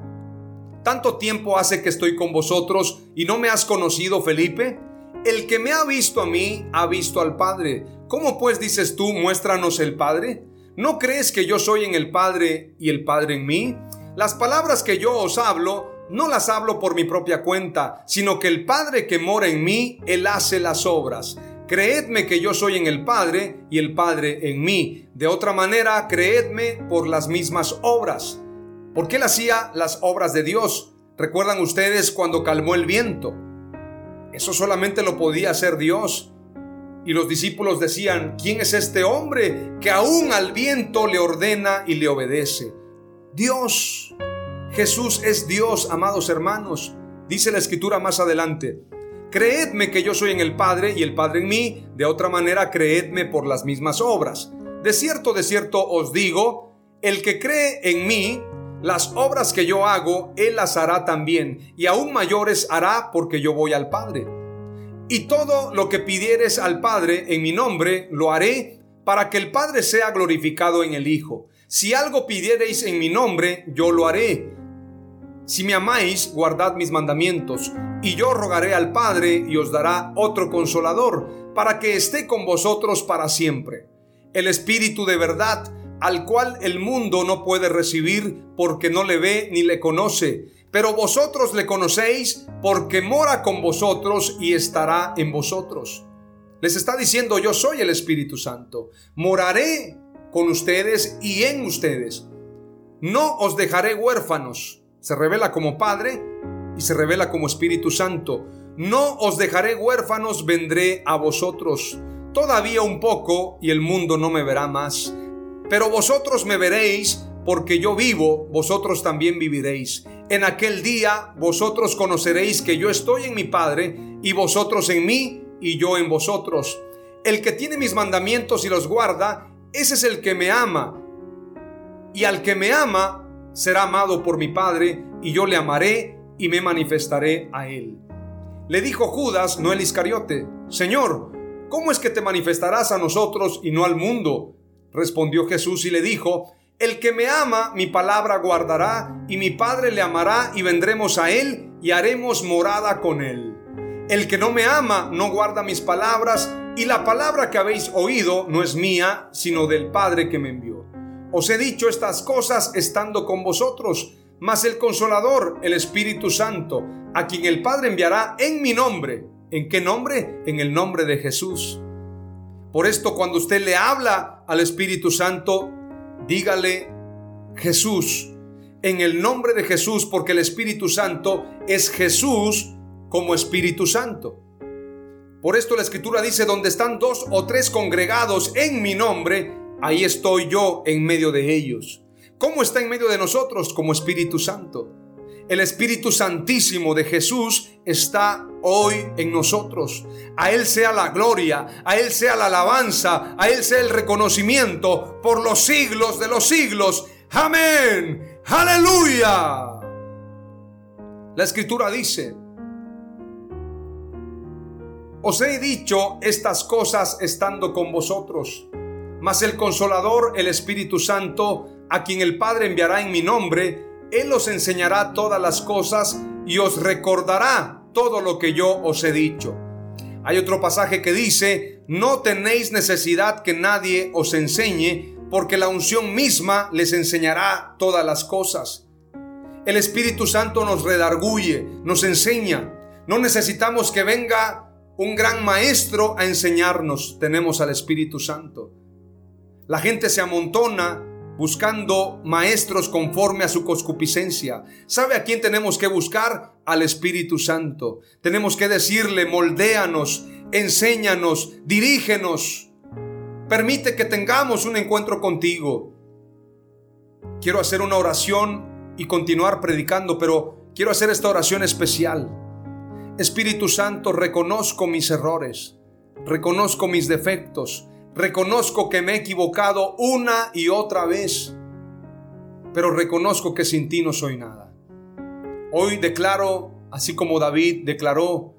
¿tanto tiempo hace que estoy con vosotros y no me has conocido, Felipe? El que me ha visto a mí, ha visto al Padre. ¿Cómo pues dices tú, muéstranos el Padre? ¿No crees que yo soy en el Padre y el Padre en mí? Las palabras que yo os hablo, no las hablo por mi propia cuenta, sino que el Padre que mora en mí, Él hace las obras. Creedme que yo soy en el Padre y el Padre en mí. De otra manera, creedme por las mismas obras. Porque Él hacía las obras de Dios. ¿Recuerdan ustedes cuando calmó el viento? Eso solamente lo podía hacer Dios. Y los discípulos decían, ¿quién es este hombre que aún al viento le ordena y le obedece? Dios. Jesús es Dios, amados hermanos. Dice la escritura más adelante. Creedme que yo soy en el Padre y el Padre en mí, de otra manera creedme por las mismas obras. De cierto, de cierto os digo, el que cree en mí, las obras que yo hago, él las hará también, y aún mayores hará porque yo voy al Padre. Y todo lo que pidieres al Padre en mi nombre, lo haré para que el Padre sea glorificado en el Hijo. Si algo pidiereis en mi nombre, yo lo haré. Si me amáis, guardad mis mandamientos, y yo rogaré al Padre y os dará otro consolador, para que esté con vosotros para siempre. El Espíritu de verdad, al cual el mundo no puede recibir porque no le ve ni le conoce, pero vosotros le conocéis porque mora con vosotros y estará en vosotros. Les está diciendo, yo soy el Espíritu Santo, moraré con ustedes y en ustedes. No os dejaré huérfanos. Se revela como Padre y se revela como Espíritu Santo. No os dejaré huérfanos, vendré a vosotros. Todavía un poco y el mundo no me verá más. Pero vosotros me veréis porque yo vivo, vosotros también viviréis. En aquel día vosotros conoceréis que yo estoy en mi Padre y vosotros en mí y yo en vosotros. El que tiene mis mandamientos y los guarda, ese es el que me ama. Y al que me ama será amado por mi Padre, y yo le amaré y me manifestaré a él. Le dijo Judas, no el Iscariote, Señor, ¿cómo es que te manifestarás a nosotros y no al mundo? Respondió Jesús y le dijo, El que me ama, mi palabra guardará, y mi Padre le amará, y vendremos a él, y haremos morada con él. El que no me ama, no guarda mis palabras, y la palabra que habéis oído no es mía, sino del Padre que me envió. Os he dicho estas cosas estando con vosotros, mas el consolador, el Espíritu Santo, a quien el Padre enviará en mi nombre. ¿En qué nombre? En el nombre de Jesús. Por esto cuando usted le habla al Espíritu Santo, dígale Jesús, en el nombre de Jesús, porque el Espíritu Santo es Jesús como Espíritu Santo. Por esto la escritura dice, donde están dos o tres congregados en mi nombre, ahí estoy yo en medio de ellos. ¿Cómo está en medio de nosotros? Como Espíritu Santo. El Espíritu Santísimo de Jesús está hoy en nosotros. A Él sea la gloria, a Él sea la alabanza, a Él sea el reconocimiento por los siglos de los siglos. Amén. Aleluya. La escritura dice, os he dicho estas cosas estando con vosotros, mas el consolador, el Espíritu Santo, a quien el Padre enviará en mi nombre, Él os enseñará todas las cosas y os recordará todo lo que yo os he dicho. Hay otro pasaje que dice, no tenéis necesidad que nadie os enseñe, porque la unción misma les enseñará todas las cosas. El Espíritu Santo nos redarguye, nos enseña. No necesitamos que venga un gran maestro a enseñarnos. Tenemos al Espíritu Santo. La gente se amontona buscando maestros conforme a su concupiscencia. ¿Sabe a quién tenemos que buscar? Al Espíritu Santo. Tenemos que decirle, moldéanos, enséñanos, dirígenos. Permite que tengamos un encuentro contigo. Quiero hacer una oración y continuar predicando, pero quiero hacer esta oración especial. Espíritu Santo, reconozco mis errores, reconozco mis defectos, reconozco que me he equivocado una y otra vez, pero reconozco que sin ti no soy nada. Hoy declaro, así como David declaró,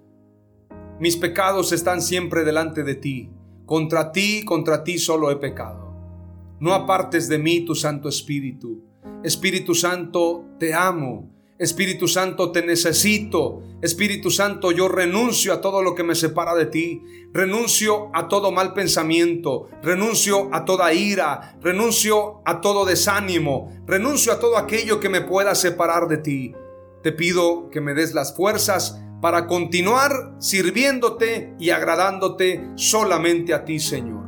mis pecados están siempre delante de ti. Contra ti, contra ti solo he pecado. No apartes de mí tu Santo Espíritu. Espíritu Santo, te amo. Espíritu Santo, te necesito. Espíritu Santo, yo renuncio a todo lo que me separa de ti. Renuncio a todo mal pensamiento. Renuncio a toda ira. Renuncio a todo desánimo. Renuncio a todo aquello que me pueda separar de ti. Te pido que me des las fuerzas para continuar sirviéndote y agradándote solamente a ti, Señor.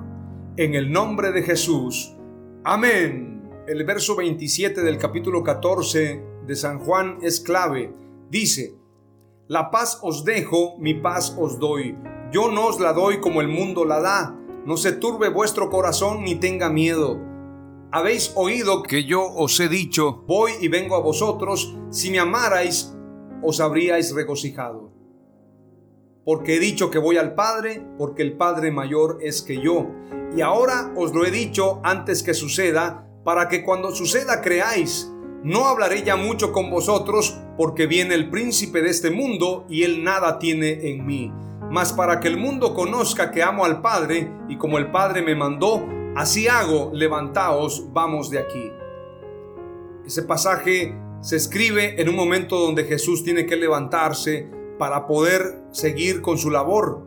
En el nombre de Jesús. Amén. El verso 27 del capítulo 14 de San Juan es clave. Dice, La paz os dejo, mi paz os doy. Yo no os la doy como el mundo la da. No se turbe vuestro corazón ni tenga miedo. Habéis oído que yo os he dicho, voy y vengo a vosotros, si me amarais, os habríais regocijado. Porque he dicho que voy al Padre, porque el Padre mayor es que yo. Y ahora os lo he dicho antes que suceda, para que cuando suceda creáis. No hablaré ya mucho con vosotros, porque viene el príncipe de este mundo y él nada tiene en mí. Mas para que el mundo conozca que amo al Padre, y como el Padre me mandó, así hago, levantaos, vamos de aquí. Ese pasaje se escribe en un momento donde Jesús tiene que levantarse para poder seguir con su labor.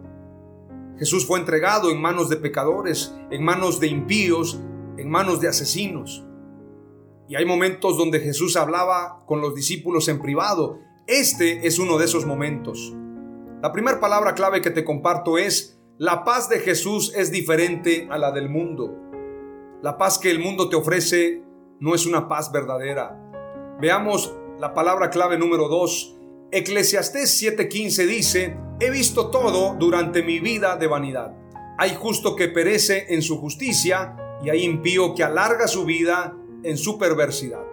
Jesús fue entregado en manos de pecadores, en manos de impíos, en manos de asesinos. Y hay momentos donde Jesús hablaba con los discípulos en privado. Este es uno de esos momentos. La primera palabra clave que te comparto es, la paz de Jesús es diferente a la del mundo. La paz que el mundo te ofrece no es una paz verdadera. Veamos la palabra clave número 2. Eclesiastés 7:15 dice, he visto todo durante mi vida de vanidad. Hay justo que perece en su justicia y hay impío que alarga su vida en su perversidad.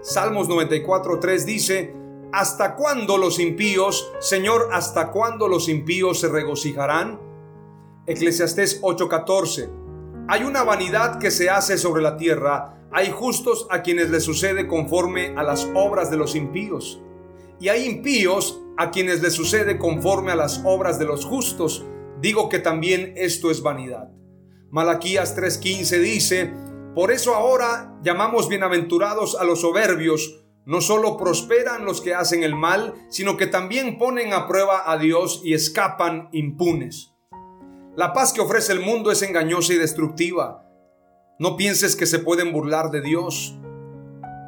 Salmos 94:3 dice, ¿Hasta cuándo los impíos, Señor, hasta cuándo los impíos se regocijarán? Eclesiastés 8:14. Hay una vanidad que se hace sobre la tierra, hay justos a quienes les sucede conforme a las obras de los impíos. Y hay impíos a quienes les sucede conforme a las obras de los justos. Digo que también esto es vanidad. Malaquías 3:15 dice, por eso ahora llamamos bienaventurados a los soberbios. No solo prosperan los que hacen el mal, sino que también ponen a prueba a Dios y escapan impunes. La paz que ofrece el mundo es engañosa y destructiva. No pienses que se pueden burlar de Dios.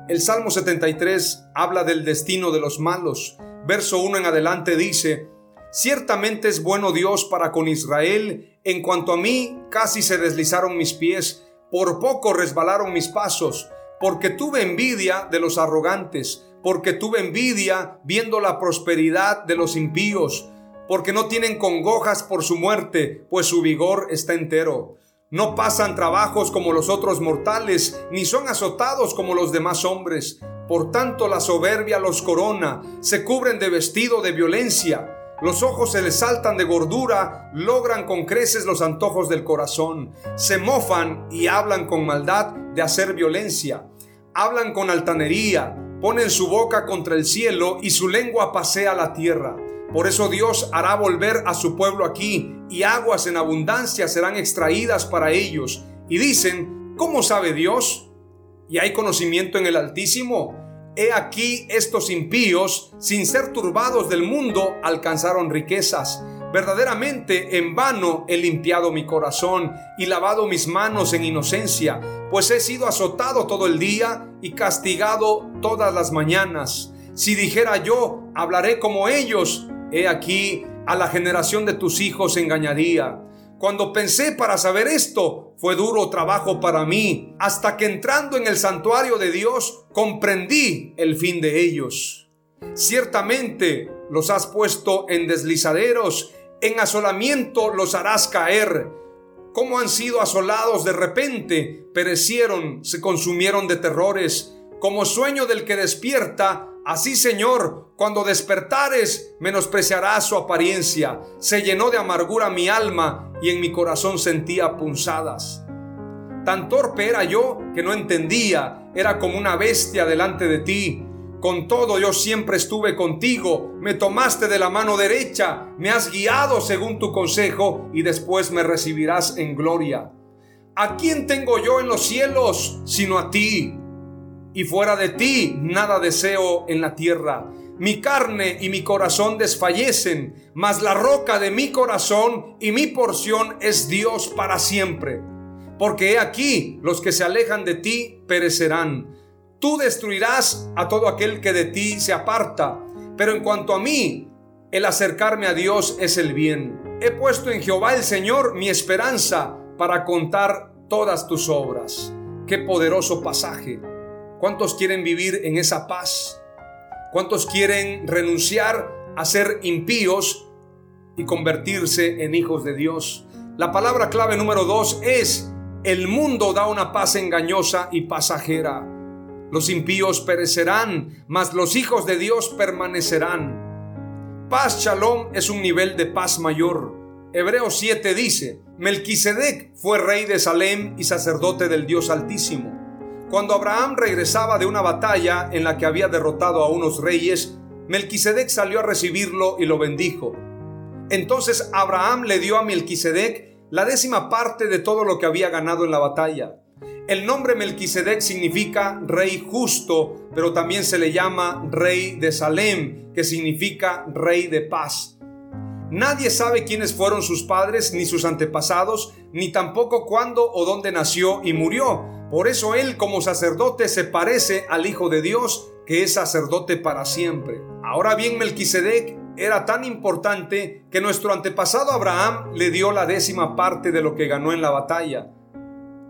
El Salmo 73 habla del destino de los malos. Verso 1 en adelante dice, Ciertamente es bueno Dios para con Israel, en cuanto a mí casi se deslizaron mis pies, por poco resbalaron mis pasos, porque tuve envidia de los arrogantes, porque tuve envidia viendo la prosperidad de los impíos, porque no tienen congojas por su muerte, pues su vigor está entero. No pasan trabajos como los otros mortales, ni son azotados como los demás hombres. Por tanto la soberbia los corona, se cubren de vestido de violencia. Los ojos se les saltan de gordura, logran con creces los antojos del corazón. Se mofan y hablan con maldad de hacer violencia. Hablan con altanería, ponen su boca contra el cielo y su lengua pasea la tierra. Por eso Dios hará volver a su pueblo aquí y aguas en abundancia serán extraídas para ellos. Y dicen, ¿cómo sabe Dios? ¿Y hay conocimiento en el Altísimo? He aquí estos impíos, sin ser turbados del mundo, alcanzaron riquezas. Verdaderamente en vano he limpiado mi corazón y lavado mis manos en inocencia, pues he sido azotado todo el día y castigado todas las mañanas. Si dijera yo, hablaré como ellos, He aquí, a la generación de tus hijos engañaría. Cuando pensé para saber esto, fue duro trabajo para mí, hasta que entrando en el santuario de Dios, comprendí el fin de ellos. Ciertamente los has puesto en deslizaderos, en asolamiento los harás caer. Como han sido asolados de repente, perecieron, se consumieron de terrores como sueño del que despierta, Así, Señor, cuando despertares, menospreciarás su apariencia. Se llenó de amargura mi alma y en mi corazón sentía punzadas. Tan torpe era yo que no entendía, era como una bestia delante de ti. Con todo yo siempre estuve contigo, me tomaste de la mano derecha, me has guiado según tu consejo y después me recibirás en gloria. ¿A quién tengo yo en los cielos sino a ti? Y fuera de ti nada deseo en la tierra. Mi carne y mi corazón desfallecen, mas la roca de mi corazón y mi porción es Dios para siempre. Porque he aquí, los que se alejan de ti perecerán. Tú destruirás a todo aquel que de ti se aparta. Pero en cuanto a mí, el acercarme a Dios es el bien. He puesto en Jehová el Señor mi esperanza para contar todas tus obras. Qué poderoso pasaje. ¿Cuántos quieren vivir en esa paz? ¿Cuántos quieren renunciar a ser impíos y convertirse en hijos de Dios? La palabra clave número dos es, el mundo da una paz engañosa y pasajera. Los impíos perecerán, mas los hijos de Dios permanecerán. Paz shalom es un nivel de paz mayor. Hebreos 7 dice, Melquisedec fue rey de Salem y sacerdote del Dios Altísimo. Cuando Abraham regresaba de una batalla en la que había derrotado a unos reyes, Melquisedec salió a recibirlo y lo bendijo. Entonces Abraham le dio a Melquisedec la décima parte de todo lo que había ganado en la batalla. El nombre Melquisedec significa rey justo, pero también se le llama rey de Salem, que significa rey de paz. Nadie sabe quiénes fueron sus padres, ni sus antepasados, ni tampoco cuándo o dónde nació y murió. Por eso él como sacerdote se parece al Hijo de Dios, que es sacerdote para siempre. Ahora bien, Melquisedec era tan importante que nuestro antepasado Abraham le dio la décima parte de lo que ganó en la batalla.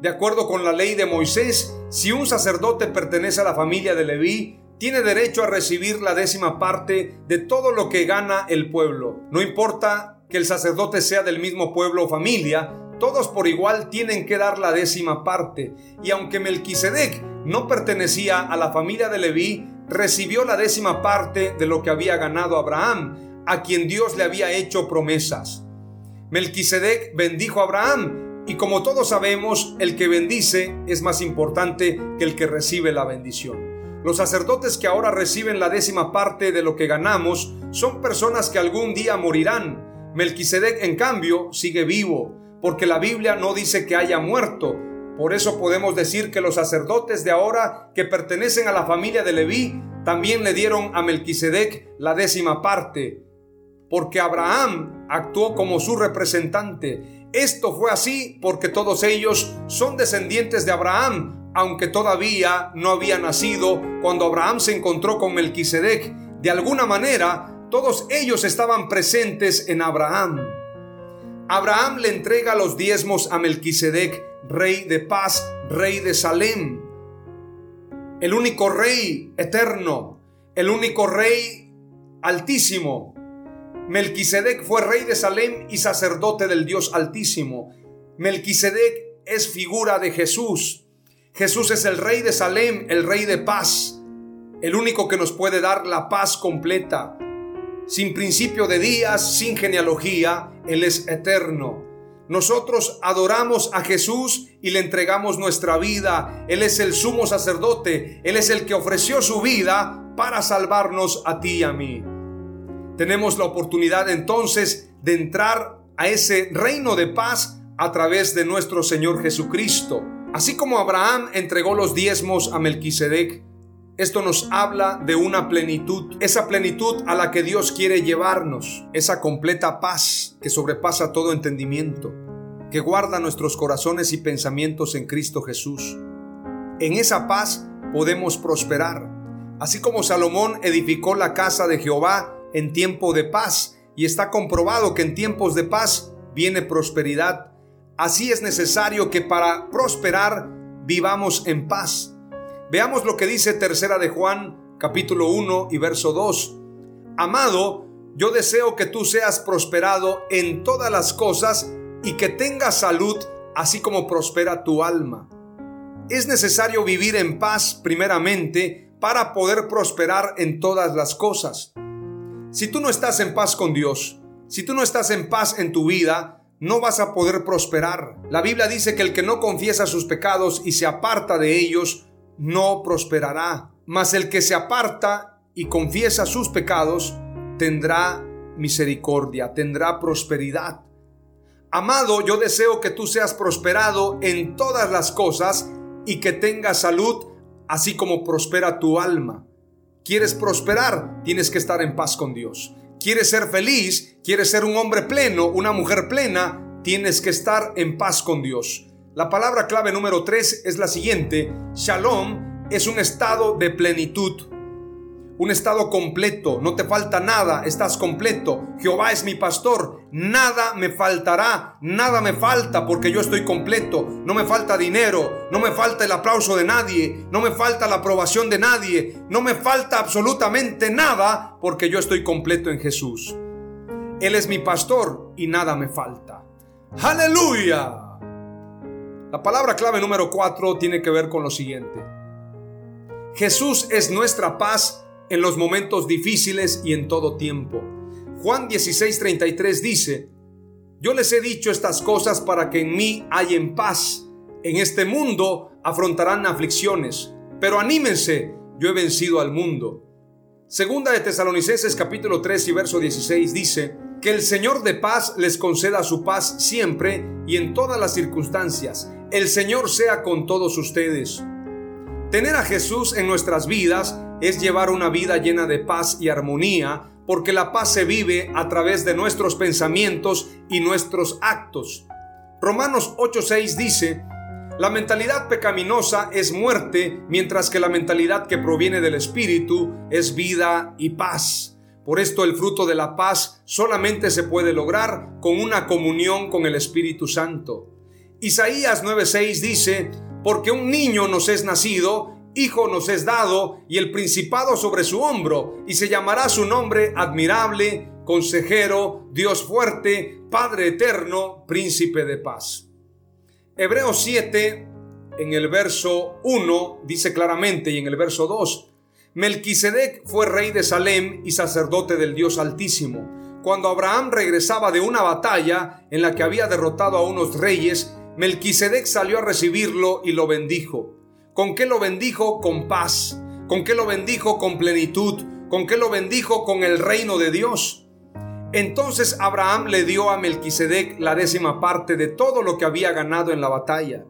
De acuerdo con la ley de Moisés, si un sacerdote pertenece a la familia de Leví, tiene derecho a recibir la décima parte de todo lo que gana el pueblo. No importa que el sacerdote sea del mismo pueblo o familia, todos por igual tienen que dar la décima parte. Y aunque Melquisedec no pertenecía a la familia de Leví, recibió la décima parte de lo que había ganado Abraham, a quien Dios le había hecho promesas. Melquisedec bendijo a Abraham, y como todos sabemos, el que bendice es más importante que el que recibe la bendición. Los sacerdotes que ahora reciben la décima parte de lo que ganamos son personas que algún día morirán. Melquisedec, en cambio, sigue vivo, porque la Biblia no dice que haya muerto. Por eso podemos decir que los sacerdotes de ahora que pertenecen a la familia de Leví también le dieron a Melquisedec la décima parte, porque Abraham actuó como su representante. Esto fue así porque todos ellos son descendientes de Abraham, aunque todavía no había nacido cuando Abraham se encontró con Melquisedec. De alguna manera, todos ellos estaban presentes en Abraham. Abraham le entrega los diezmos a Melquisedec, rey de paz, rey de Salem. El único rey eterno, el único rey altísimo. Melquisedec fue rey de Salem y sacerdote del Dios altísimo. Melquisedec es figura de Jesús. Jesús es el rey de Salem, el rey de paz, el único que nos puede dar la paz completa. Sin principio de días, sin genealogía, Él es eterno. Nosotros adoramos a Jesús y le entregamos nuestra vida. Él es el sumo sacerdote. Él es el que ofreció su vida para salvarnos a ti y a mí. Tenemos la oportunidad entonces de entrar a ese reino de paz a través de nuestro Señor Jesucristo. Así como Abraham entregó los diezmos a Melquisedec, esto nos habla de una plenitud, esa plenitud a la que Dios quiere llevarnos, esa completa paz que sobrepasa todo entendimiento, que guarda nuestros corazones y pensamientos en Cristo Jesús. En esa paz podemos prosperar, así como Salomón edificó la casa de Jehová en tiempo de paz, y está comprobado que en tiempos de paz viene prosperidad Así es necesario que para prosperar vivamos en paz. Veamos lo que dice Tercera de Juan, capítulo 1 y verso 2. Amado, yo deseo que tú seas prosperado en todas las cosas y que tengas salud, así como prospera tu alma. es necesario vivir en paz primeramente para poder prosperar en todas las cosas. Si tú no estás en paz con Dios, si tú no estás en paz en tu vida, no vas a poder prosperar. La Biblia dice que el que no confiesa sus pecados y se aparta de ellos, no prosperará. Mas el que se aparta y confiesa sus pecados, tendrá misericordia, tendrá prosperidad. Amado, yo deseo que tú seas prosperado en todas las cosas y que tengas salud, así como prospera tu alma. ¿Quieres prosperar? Tienes que estar en paz con Dios. ¿Quieres ser feliz? ¿Quieres ser un hombre pleno, una mujer plena? Tienes que estar en paz con Dios. La palabra clave número 3 es la siguiente. Shalom es un estado de plenitud un estado completo, no te falta nada, estás completo. Jehová es mi pastor, nada me faltará, nada me falta porque yo estoy completo. No me falta dinero, no me falta el aplauso de nadie, no me falta la aprobación de nadie, no me falta absolutamente nada porque yo estoy completo en Jesús. Él es mi pastor y nada me falta. Aleluya. La palabra clave número 4 tiene que ver con lo siguiente. Jesús es nuestra paz en los momentos difíciles y en todo tiempo. Juan 16:33 dice, yo les he dicho estas cosas para que en mí en paz. En este mundo afrontarán aflicciones, pero anímense, yo he vencido al mundo. Segunda de Tesalonicenses capítulo 3 y verso 16 dice, que el Señor de paz les conceda su paz siempre y en todas las circunstancias. El Señor sea con todos ustedes. Tener a Jesús en nuestras vidas es llevar una vida llena de paz y armonía, porque la paz se vive a través de nuestros pensamientos y nuestros actos. Romanos 8:6 dice, la mentalidad pecaminosa es muerte, mientras que la mentalidad que proviene del Espíritu es vida y paz. Por esto el fruto de la paz solamente se puede lograr con una comunión con el Espíritu Santo. Isaías 9:6 dice, porque un niño nos es nacido, hijo nos es dado, y el principado sobre su hombro, y se llamará su nombre admirable, consejero, Dios fuerte, Padre eterno, príncipe de paz. Hebreos 7, en el verso 1, dice claramente, y en el verso 2, Melquisedec fue rey de Salem y sacerdote del Dios Altísimo. Cuando Abraham regresaba de una batalla en la que había derrotado a unos reyes, Melquisedec salió a recibirlo y lo bendijo. ¿Con qué lo bendijo? Con paz. ¿Con qué lo bendijo? Con plenitud. ¿Con qué lo bendijo? Con el reino de Dios. Entonces Abraham le dio a Melquisedec la décima parte de todo lo que había ganado en la batalla.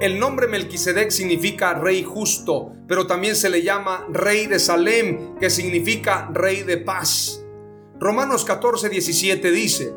El nombre Melquisedec significa rey justo, pero también se le llama rey de Salem, que significa rey de paz. Romanos 14, 17 dice,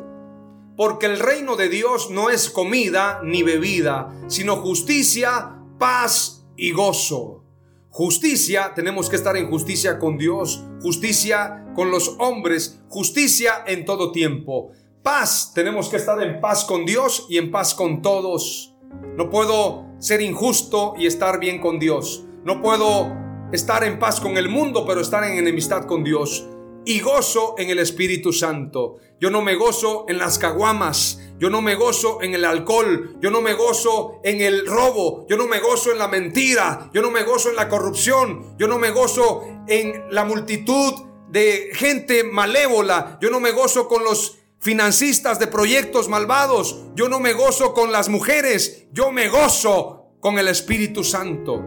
porque el reino de Dios no es comida ni bebida, sino justicia, paz y gozo. Justicia, tenemos que estar en justicia con Dios, justicia con los hombres, justicia en todo tiempo. Paz, tenemos que estar en paz con Dios y en paz con todos. No puedo ser injusto y estar bien con Dios. No puedo estar en paz con el mundo, pero estar en enemistad con Dios y gozo en el Espíritu Santo. Yo no me gozo en las caguamas, yo no me gozo en el alcohol, yo no me gozo en el robo, yo no me gozo en la mentira, yo no me gozo en la corrupción, yo no me gozo en la multitud de gente malévola, yo no me gozo con los financistas de proyectos malvados, yo no me gozo con las mujeres, yo me gozo con el Espíritu Santo.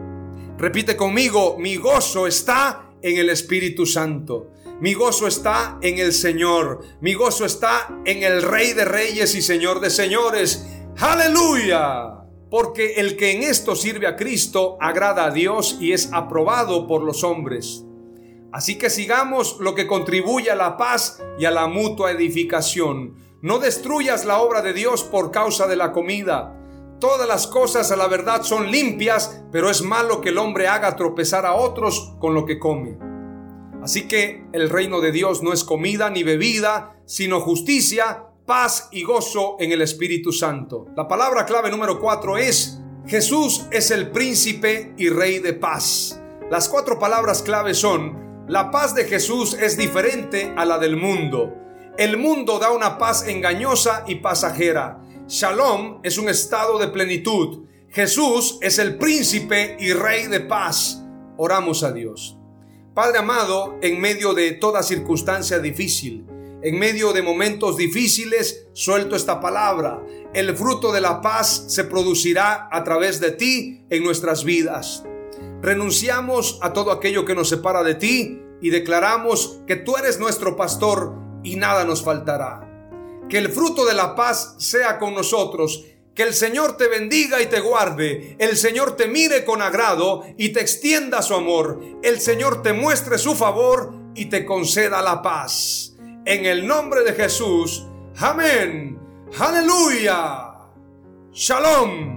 Repite conmigo, mi gozo está en el Espíritu Santo. Mi gozo está en el Señor. Mi gozo está en el Rey de Reyes y Señor de Señores. Aleluya. Porque el que en esto sirve a Cristo agrada a Dios y es aprobado por los hombres. Así que sigamos lo que contribuye a la paz y a la mutua edificación. No destruyas la obra de Dios por causa de la comida. Todas las cosas a la verdad son limpias, pero es malo que el hombre haga tropezar a otros con lo que come. Así que el reino de Dios no es comida ni bebida, sino justicia, paz y gozo en el Espíritu Santo. La palabra clave número cuatro es Jesús es el príncipe y rey de paz. Las cuatro palabras clave son la paz de Jesús es diferente a la del mundo. El mundo da una paz engañosa y pasajera. Shalom es un estado de plenitud. Jesús es el príncipe y rey de paz. Oramos a Dios. Padre amado, en medio de toda circunstancia difícil, en medio de momentos difíciles, suelto esta palabra. El fruto de la paz se producirá a través de ti en nuestras vidas. Renunciamos a todo aquello que nos separa de ti y declaramos que tú eres nuestro pastor y nada nos faltará. Que el fruto de la paz sea con nosotros. Que el Señor te bendiga y te guarde. El Señor te mire con agrado y te extienda su amor. El Señor te muestre su favor y te conceda la paz. En el nombre de Jesús. Amén. Aleluya. Shalom.